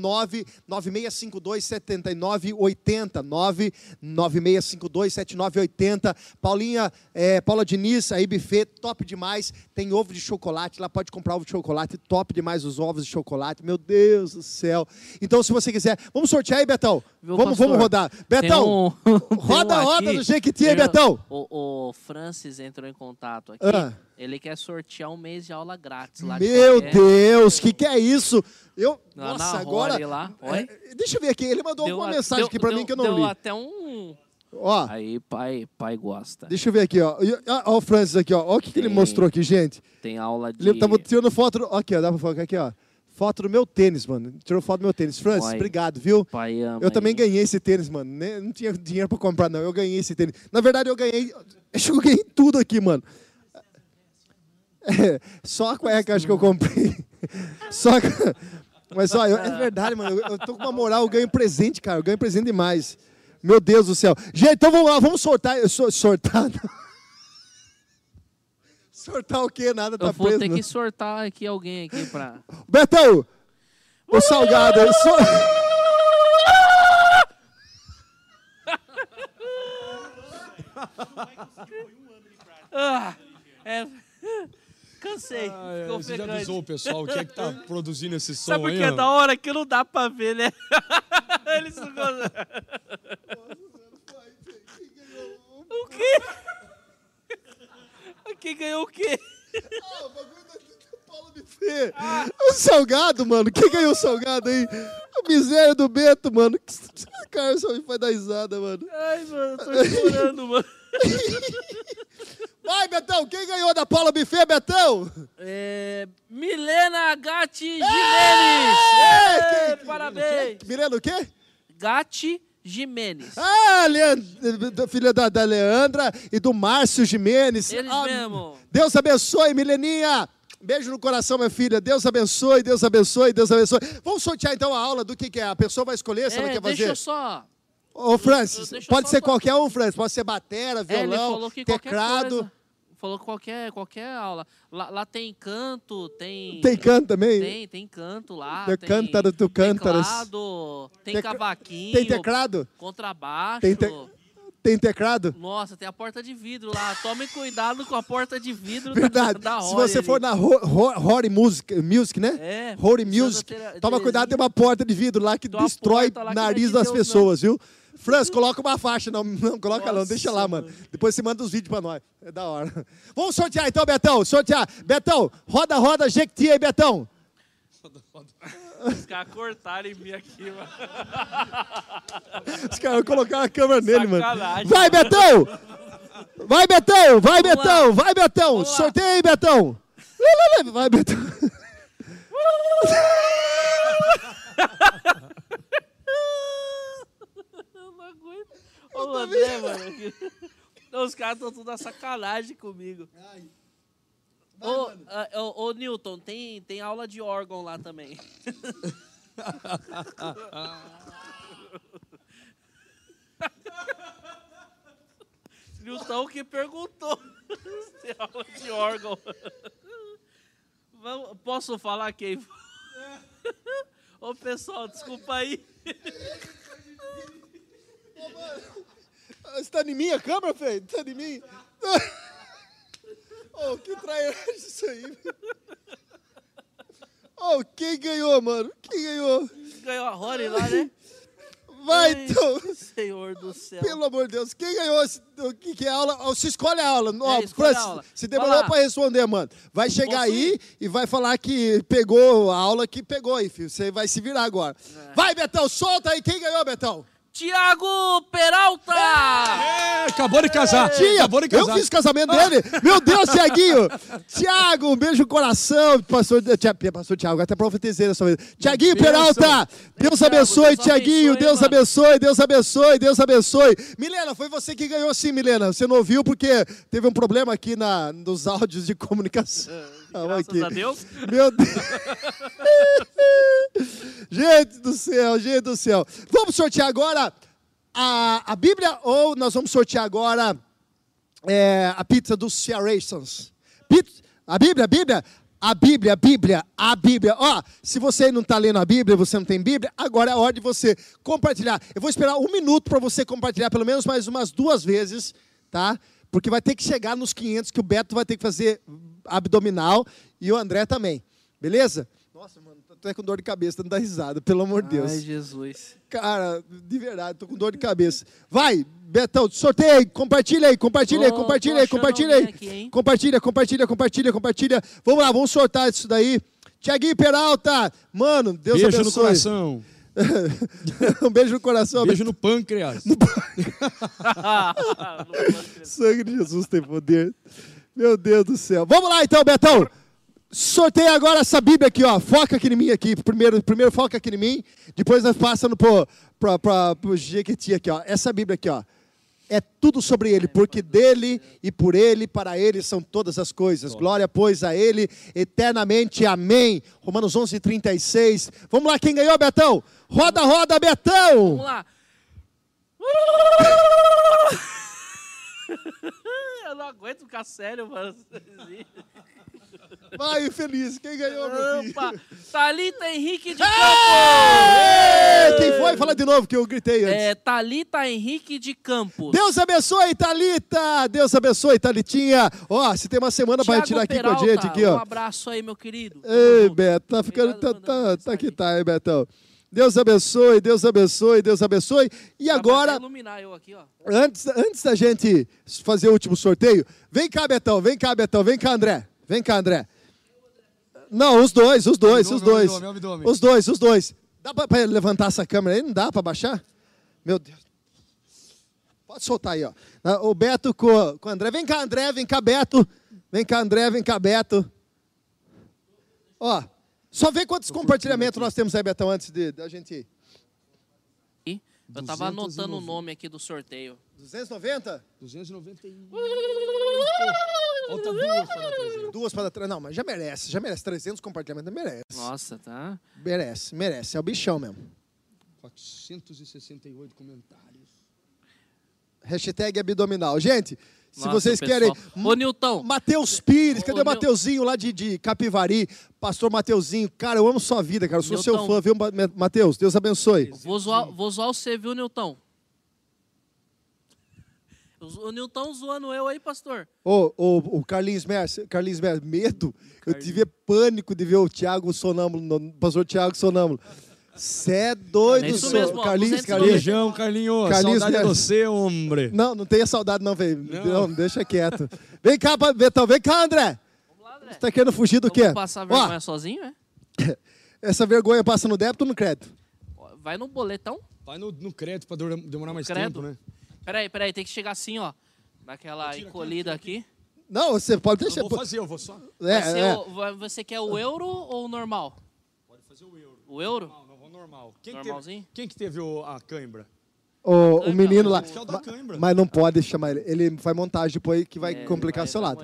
99652 7980 99652 7980. Paulinha, é, Paula Diniz, aí Buffet, top demais. Tem ovo de chocolate, lá pode comprar ovo de chocolate, top demais os ovos de chocolate. Meu Deus do céu. Então se você quiser, vamos sortear aí, Betão. Viu, vamos, pastor? vamos rodar. Betão, um- roda, um roda do Jequiti Betão. O, o Francis entrou em contato aqui. Ah. Ele quer sortear um mês de aula grátis lá. de Meu qualquer- Deus, que que é isso? Eu, Lá nossa, agora. Lá. Oi? É, deixa eu ver aqui, ele mandou Deu alguma a- mensagem deu- aqui pra deu- mim que eu não deu li. até um. Ó, Aí, pai, pai gosta. deixa eu ver aqui, ó. Ó, o Francis aqui, ó. Ó o que, que ele Tem- mostrou aqui, gente. Tem aula de. Ele tava tirando foto. Aqui, ó, dá pra focar aqui, ó. Foto do meu tênis, mano. Tirou foto do meu tênis. Francis, Oi. obrigado, viu? Pai ama Eu também aí. ganhei esse tênis, mano. Não tinha dinheiro pra comprar, não. Eu ganhei esse tênis. Na verdade, eu ganhei. Acho que eu ganhei tudo aqui, mano. É, só a cueca acho que eu comprei. Só. Mas, ó, eu- é verdade, mano. Eu, eu tô com uma moral, eu ganho presente, cara. Eu ganho presente demais. Meu Deus do céu. Gente, então vamos lá, vamos sortar. Eu sou- Sortar. o quê? Nada tá Eu vou preso. ter não. que sortar aqui alguém aqui pra. Betão! O salgado. eu sou- Ah, é. Cansei. Ah, é, você já avisou o pessoal o que é que tá produzindo esse som Sabe por aí? que é da hora que não dá pra ver, né? Eles não gostam. O quê? Quem ganhou o quê? Fê, O salgado, mano. Quem ganhou o salgado aí? A miséria do Beto, mano. Cara, só me faz dar risada, mano. Ai, mano, eu tô chorando, mano. Vai, Betão. Quem ganhou da Paula Buffet, Betão? É, Milena Gatti Jimenez! É, parabéns! Miranda o quê? Gatti Jimenez. Ah, Leandra, filha da, da Leandra e do Márcio Jimenez. Eles Ah, mesmo. Deus abençoe, Mileninha. Beijo no coração, minha filha. Deus abençoe, Deus abençoe, Deus abençoe. Vamos sortear então a aula do que, que é. A pessoa vai escolher se ela É, quer deixa fazer. eu só. Ô, Francis, deixa eu pode ser fa- qualquer um, Francis. Pode ser batera, É, violão, qualquer teclado. coisa. Falou qualquer, qualquer aula. Lá, lá tem canto, tem. Tem canto também? Tem, tem canto lá. Tem tem cântaro, tu cântaras. Teclado, tem Tec- cavaquinho. Tem teclado? Contrabaixo. Tem, te... tem teclado? Nossa, tem a porta de vidro lá. Tome cuidado com a porta de vidro Verdade. da, da Se você ali. for na Ro- Ro- Rory Music, Music, né? É, Rory Music. Toma cuidado, tem uma porta de vidro lá que destrói o não é nariz das pessoas, viu? Franz, coloca uma faixa, não, não coloca não, Nossa, deixa lá, mano. mano. Depois você manda os vídeos pra nós. É da hora. Vamos sortear então, Betão, sortear. Betão, roda, roda, Jequiti aí, Betão. Os caras cortaram em mim aqui, mano. Os caras colocaram a câmera nele, mano. Sacanagem, Vai, Betão! Vai, Betão! Vai, Vamos Betão! lá. Vai, Betão! Vamos lá. Sorteia aí, Betão! Vai, Betão! Eu não aguento. Ô, André, mano. Os caras estão tudo na sacanagem comigo. Ô, ah, ô, ô, Newton, tem, tem aula de órgão lá também. Newton que perguntou se tem aula de órgão. Vamos- posso falar quem? Ô pessoal, desculpa aí. Você tá em mim a câmera, Fê? Tá em mim? oh, que trairagem isso aí. Oh, quem ganhou, mano? Quem ganhou? Ganhou a Rory lá, né? Vai, Ai, então. Senhor do céu. Pelo amor de Deus, quem ganhou? O que, que é a aula? Ó, Você escolhe a aula. É, escolhe a Francis, aula. se demorou pra responder, mano. Vai chegar Posso aí ir? e vai falar que pegou a aula que pegou aí, filho. Você vai se virar agora. É. Vai, Betão, solta aí. Quem ganhou, Betão? Tiago Peralta! É, acabou de casar. Tinha, Acabou de eu casar. fiz o casamento dele. Meu Deus, Tiaguinho. Tiago, um beijo no coração. Pastor, Tia- pastor Tiago, até profetizei dessa vez. Tiaguinho. Peralta, Deus abençoe, Tiaguinho. Deus abençoe, Deus abençoe, Deus abençoe. Milena, foi você que ganhou sim, Milena. Você não ouviu porque teve um problema aqui na, nos áudios de comunicação. Graças Aqui. a Deus. Meu Deus. gente do céu, gente do céu. Vamos sortear agora a, a Bíblia ou nós vamos sortear agora é, a pizza dos Cearations? Pizza- A Bíblia, a Bíblia? A Bíblia, a Bíblia, a Bíblia. Ó, se você não está lendo a Bíblia, você não tem Bíblia, agora é a hora de você compartilhar. Eu vou esperar um minuto para você compartilhar pelo menos mais umas duas vezes, tá? Porque vai ter que chegar nos 500 que o Beto vai ter que fazer abdominal e o André também. Beleza? Nossa, mano, tô até com dor de cabeça, não dá risada, pelo amor de Deus. Ai, Jesus. Cara, de verdade, tô com dor de cabeça. Vai, Betão, sorteia aí, compartilha aí, compartilha aí, compartilha aí, compartilha aí. aqui? Compartilha, compartilha, compartilha, compartilha. Vamos lá, vamos sortar isso daí. Tiaguinho Peralta, mano, Deus Beijo no abençoe. coração. um beijo no coração. Beijo no pâncreas. Sangue de Jesus tem poder. Meu Deus do céu. Vamos lá então, Betão. Sorteia agora essa Bíblia aqui, ó. Foca aqui em mim aqui. Primeiro, primeiro foca aqui em mim. Depois nós passando pro, pro, pro, pro Jequiti aqui, ó. Essa Bíblia aqui, ó. É tudo sobre ele, porque dele e por ele, para ele são todas as coisas. Glória, pois, a ele eternamente. Amém. Romanos 11, 36. Vamos lá, quem ganhou, Betão? Roda, roda, Betão. Vamos lá. Eu não aguento ficar sério, mano. Vai, feliz. Quem ganhou, meu filho? Opa! Thalita Henrique de Campos! Quem foi? Fala de novo que eu gritei antes. É, Thalita Henrique de Campos. Deus abençoe, Thalita! Deus abençoe, Thalitinha. Ó, você tem uma semana Thiago retirar aqui Peralta, com a gente aqui, ó. Um abraço aí, meu querido. Ei, Beto, tá ficando. Tá, Obrigado tá, tá que mensagem. tá, hein, Betão? Deus abençoe, Deus abençoe, Deus abençoe. E agora, iluminar eu aqui, ó. antes, antes da gente fazer o último sorteio, vem cá, Betão, vem cá, Betão, vem cá, André. Vem cá, André. Não, os dois, os dois, os dois. Os dois, os dois. Dá pra, pra levantar essa câmera aí? Não dá pra baixar? Meu Deus. Pode soltar aí, ó. Ah, O Beto com, com o André. Vem cá, André, vem cá, Beto. Vem cá, André, vem cá, Beto. Ó, só vê quantos compartilhamentos nós temos aí, Betão, antes de, da gente ir. Eu tava 290. anotando o nome aqui do sorteio. 290? 291. Falta duas para dar 300. Duas para trás. Não, mas já merece, já merece. 300 compartilhamentos, merece. Nossa, tá? Merece, merece. É o bichão mesmo. 468 comentários. Hashtag abdominal. Gente, se Nossa, vocês pessoal. querem... Ô, Nilton. Matheus Pires, cadê o Mateuzinho lá de, de Capivari? Pastor Mateuzinho, cara, eu amo sua vida, cara. Eu sou seu Nilton. fã, viu, Ma- Mateus? Deus abençoe. Vou zoar, vou zoar você, viu, Nilton? O Nilton zoando eu aí, pastor. Ô, ô, o Carlinhos Merce, Carlinhos Merce, medo. Eu tive pânico de ver o Thiago Sonâmbulo, o pastor Thiago Sonâmbulo. Cê é doido, É isso senhor. mesmo, ó, Carlinhos, 290. Carlinhos. Beijão, Carlinhos. Carlinhos Saudade de você, homem. Não, não tenha saudade não, velho. Não. Não. deixa quieto. Vem cá, Betão, vem cá, André. Vamos lá, André. Você tá querendo fugir do Eu quê? vou passar Ó, vergonha sozinho, é? essa vergonha passa no débito ou no crédito? Ó, Vai no boletão. Vai no, no crédito para demorar mais Credo. tempo, né? Peraí, peraí, tem que chegar assim, ó. Daquela Tira aqui, encolhida aqui. Não, você pode Eu deixar. vou fazer, eu vou só. É, é. o- você quer o euro ou o normal? Pode fazer o euro. O euro? Normal. Quem que Normalzinho? teve, quem que teve o- a cãibra? O, o menino lá. Que é o da Ma- câimbra. Mas não pode chamar ele. Ele faz montagem depois que vai É, complicar vai- o seu lado.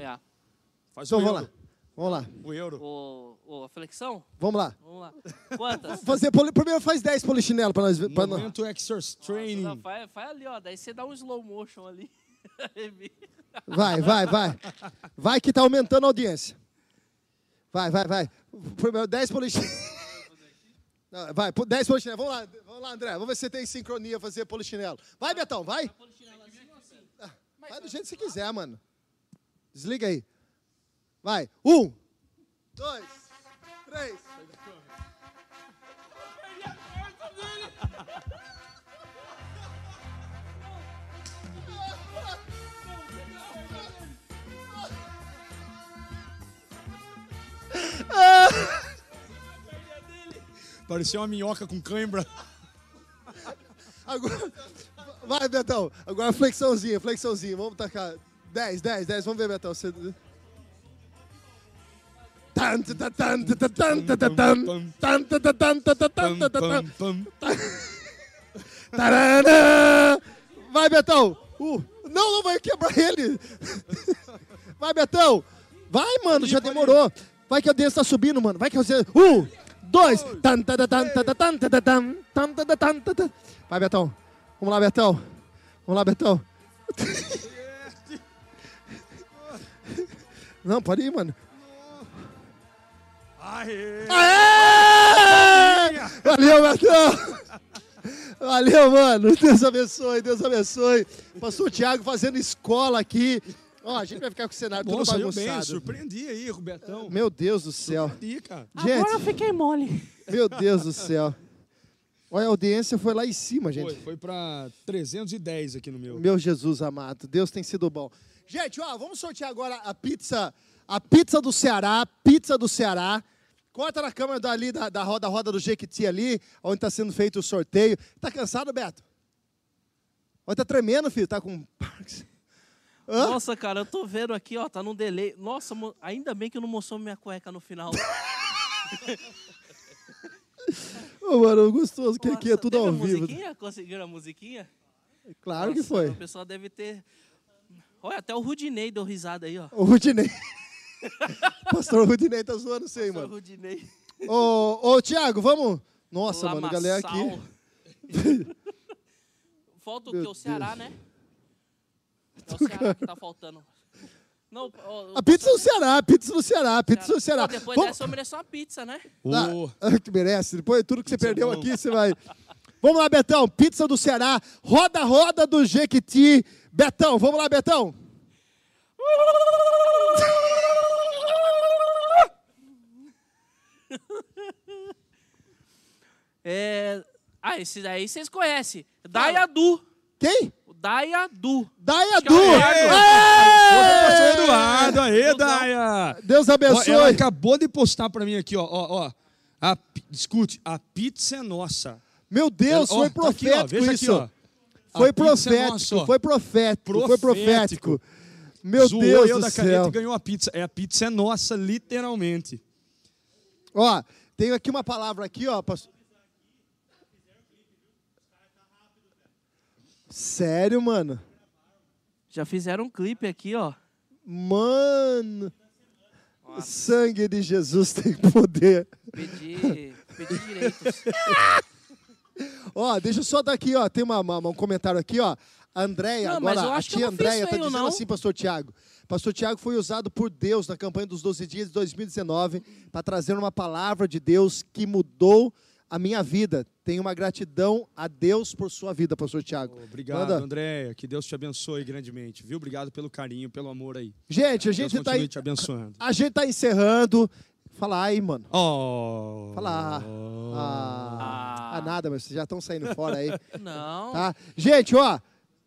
Faz Então o vamos euro. lá. Vamos lá. O euro. O, o, a flexão? Vamos lá. Vamos lá. Quantas? Fazer poli... Primeiro faz 10 polichinelo pra nós ver. Pra nós. Momento Exercise Training. Não, faz, faz ali, ó. Daí você dá um slow motion ali. Vai, vai, vai. Vai que tá aumentando a audiência. Vai, vai, vai. Primeiro 10 polichinelo. Vai, pô, 10 polichinelo. Vamos lá, vamos lá, André. Vamos ver se você tem sincronia fazer polichinelo. Vai, Betão, vai. Ah, Vai do jeito que você quiser, mano. Desliga aí. Vai. Um, dois, três. Parecia uma minhoca com cãibra. Agora, vai, Betão. Agora flexãozinha, flexãozinha. Vamos tacar. 10, 10, 10. Vamos ver, Betão. Você... Vai, Betão. Uh, não, não vai quebrar ele. Vai, Betão. Vai, mano, já demorou. Vai que a audiência tá subindo, mano. Vai que a. Uh! dois. Vai, Betão. Vamos lá, Betão. Vamos lá, Betão. Não, pode ir, mano. Aê! Aê! Valeu, Betão! Valeu, mano. Deus abençoe, Deus abençoe. Pastor Tiago fazendo escola aqui. Ó, a gente vai ficar com o cenário todo Bom, saiu bem, bagunçado. surpreendi aí, Robertão. Meu Deus do céu. Surpreendi, cara. Agora eu Gente, fiquei mole. meu Deus do céu. Olha, a audiência foi lá em cima, Foi, gente. foi pra 310 aqui no meu. Meu Jesus amado, Deus tem sido bom. Gente, ó, vamos sortear agora a pizza, a pizza do Ceará, pizza do Ceará. Corta na câmera dali da, da roda, roda do Jequiti ali, onde está sendo feito o sorteio. Tá cansado, Beto? Olha, tá tremendo, filho, tá com... Hã? Nossa, cara, eu tô vendo aqui, ó, tá num delay. Nossa, ainda bem que não mostrou minha cueca no final. Ô, mano, gostoso que Nossa, aqui é tudo ao a vivo. musiquinha? Conseguiram a musiquinha? Claro que Nossa, foi. O pessoal deve ter... Olha, até o Rudinei deu risada aí, ó. O Rudinei. Pastor Rudinei tá zoando você aí, mano. Rudinei. Ô, ô, Tiago, vamos... Nossa, mano, a galera aqui... Lamaçal. Falta o Meu que? O Ceará, Deus. né? É o Ceará que tá faltando. Não, ó, A pizza do Ceará, a pizza do Ceará, a pizza do Ceará. Pô, depois Vamos- dessa eu mereço uma pizza, né? Ô, Ah, que merece. Depois de tudo que você Pizza é perdeu bom. aqui, você vai. Vamos lá, Betão. Pizza do Ceará. Roda, roda do Jequiti. Betão, vamos lá, Betão. É... Ah, esse daí vocês conhecem. Dayadu. Quem? Dayadu. Dayadu. Thiago. Aê! Pastor Eduardo, aê, Tudo bom? Daia! Deus abençoe. ela acabou de postar pra mim aqui, ó, ó, ó. A, escute, a pizza é nossa. Meu Deus, Ela- ó, foi tá aqui, ó, profético veja isso. Aqui, ó. Foi A pizza é profético, nossa, ó. foi profético, foi Profético. profético. Meu Zoou Deus eu do da caneta céu. e ganhou a pizza. É, a pizza é nossa, literalmente. Ó, tenho aqui uma palavra aqui, ó. pastor- Sério, mano? Já fizeram um clipe aqui, ó. Mano, o sangue de Jesus tem poder. Pedir, pedir direitos. Ó, deixa eu só dar aqui, ó. Tem uma, uma- um comentário aqui, ó. A Andréia, agora, a tia Andréia tá dizendo não. assim, pastor Tiago. Pastor Tiago foi usado por Deus na campanha dos 12 dias de 2019 para trazer uma palavra de Deus que mudou a minha vida. Tenho uma gratidão a Deus por sua vida, pastor Tiago. Obrigado, Manda. Andréia. Que Deus te abençoe grandemente, viu? Obrigado pelo carinho, pelo amor aí. Gente, a gente tá aí, te abençoando. a gente tá encerrando. Fala aí, mano. Oh. Fala. Ah, ah, nada, mas vocês já estão saindo fora aí. Não. Tá? Gente, ó,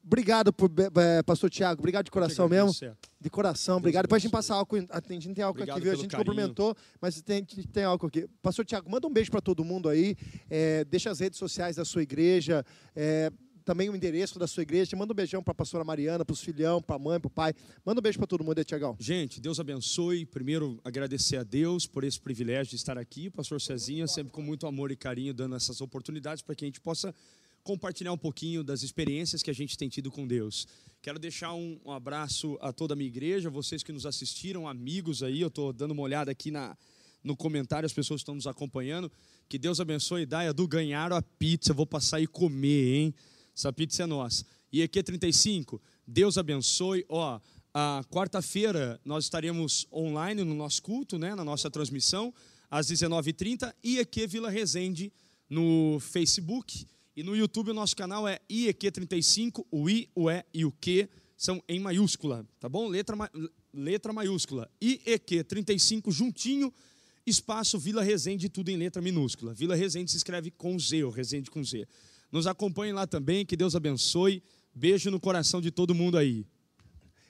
obrigado, por, eh, pastor Tiago. Obrigado de coração mesmo. Certo. De coração, obrigado. Depois a gente passa álcool. A gente não tem álcool Obrigado aqui, viu? A gente carinho. cumprimentou, mas tem, tem álcool aqui. Pastor Tiago, manda um beijo para todo mundo aí. É, deixa as redes sociais da sua igreja. é, também o endereço da sua igreja. Manda um beijão para a pastora Mariana, para os filhão, para a mãe, para o pai. Manda um beijo para todo mundo aí, Tiagão. Gente, Deus abençoe. Primeiro, agradecer a Deus por esse privilégio de estar aqui. O pastor Cezinha, sempre com muito amor e carinho, dando essas oportunidades para que a gente possa compartilhar um pouquinho das experiências que a gente tem tido com Deus. Quero deixar um, um abraço a toda a minha igreja, vocês que nos assistiram, amigos aí. Eu estou dando uma olhada aqui na, no comentário, as pessoas estão nos acompanhando. Que Deus abençoe. Daia do ganharam a pizza. Vou passar e comer, hein? Essa pizza é nossa. E aqui 35, Deus abençoe. Ó, a quarta-feira nós estaremos online no nosso culto, né, na nossa transmissão, às 19h30, e aqui Vila Resende no Facebook. E no YouTube o nosso canal é IEQ35, o I, o E e o Q são em maiúscula, tá bom? Letra, letra maiúscula. IEQ35 juntinho, espaço Vila Resende, tudo em letra minúscula. Vila Resende se escreve com Z, ou Resende com Z. Nos acompanhem lá também, que Deus abençoe. Beijo no coração de todo mundo aí.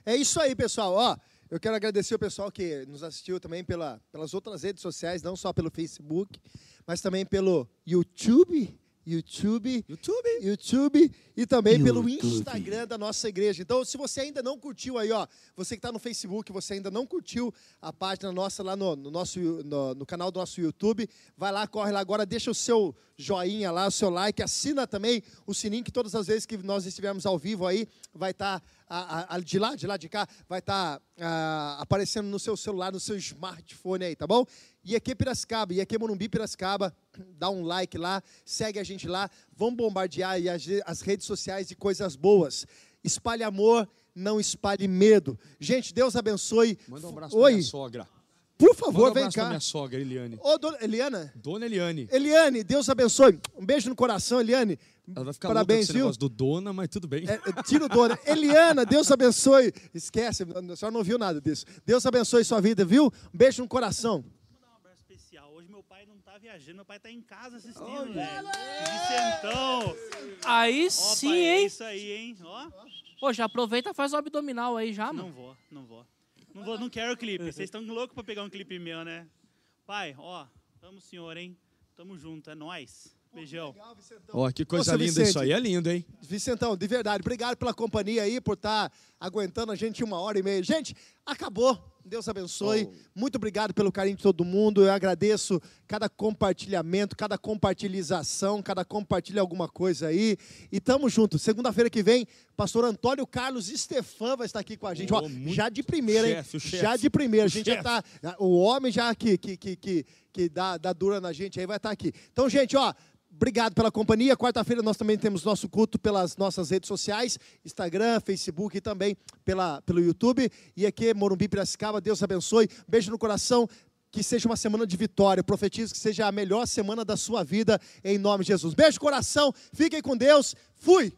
É isso aí, pessoal. Ó, eu quero agradecer o pessoal que nos assistiu também pela, pelas outras redes sociais, não só pelo Facebook, mas também pelo YouTube. YouTube, YouTube. YouTube e também pelo YouTube. Instagram da nossa igreja. Então, se você ainda não curtiu aí, ó, você que está no Facebook, você ainda não curtiu a página nossa lá no, no nosso no, no canal do nosso YouTube, vai lá, corre lá agora, deixa o seu joinha lá, o seu like, assina também o sininho que todas as vezes que nós estivermos ao vivo aí, vai estar de lá, de lá de cá, vai estar aparecendo no seu celular, no seu smartphone aí, tá bom? E aqui Piracicaba, e aqui Morumbi Piracicaba, dá um like lá, segue a gente lá, vamos bombardear as, as redes sociais de coisas boas. Espalhe amor, não espalhe medo. Gente, Deus abençoe. Manda um abraço Oi, pra minha sogra. por favor, um vem cá. minha sogra, Eliane. Ô, dona Eliana. Dona Eliane. Eliane, Deus abençoe. Um beijo no coração, Eliane. Ela vai ficar Parabéns, louca viu? do dona, mas tudo bem. É, é, tira o dona. Eliana, Deus abençoe. Esquece, a senhora não viu nada disso. Deus abençoe sua vida, viu? Um beijo no coração. Vou dar um abraço especial. Hoje meu pai não tá viajando, meu pai tá em casa assistindo, velho. Vicentão. Aí sim, pai, é hein? isso aí, hein? Ó. Pô, já aproveita e faz o abdominal aí já, mano. Não vou, não vou. Não vou, não quero clipe. Vocês estão loucos pra pegar um clipe meu, né? Pai, ó, tamo senhor, hein? Tamo junto, é nóis. Beijão. Ó, que coisa seu linda Vicente. isso aí. É lindo, hein? Vicentão, de verdade, obrigado pela companhia aí, por estar aguentando a gente uma hora e meia. Gente, acabou. Deus abençoe. Muito obrigado pelo carinho de todo mundo. Eu agradeço cada compartilhamento, cada compartilhização, cada compartilha alguma coisa aí. E tamo junto. Segunda-feira que vem, pastor Antônio Carlos Stefan vai estar aqui com a gente. Oh, Ó, muito já de primeira, chefe, hein? chefe. Já de primeira. A O gente já chefe. tá. O homem já que, que, que, que, que dá, dá dura na gente aí vai estar aqui. Então, gente, ó. Obrigado pela companhia. Quarta-feira nós também temos nosso culto pelas nossas redes sociais, Instagram, Facebook e também pela, pelo YouTube. E aqui, Morumbi Piracicaba, Deus abençoe. Beijo no coração. Que seja uma semana de vitória. Profetizo que seja a melhor semana da sua vida, em nome de Jesus. Beijo no coração. Fiquem com Deus. Fui.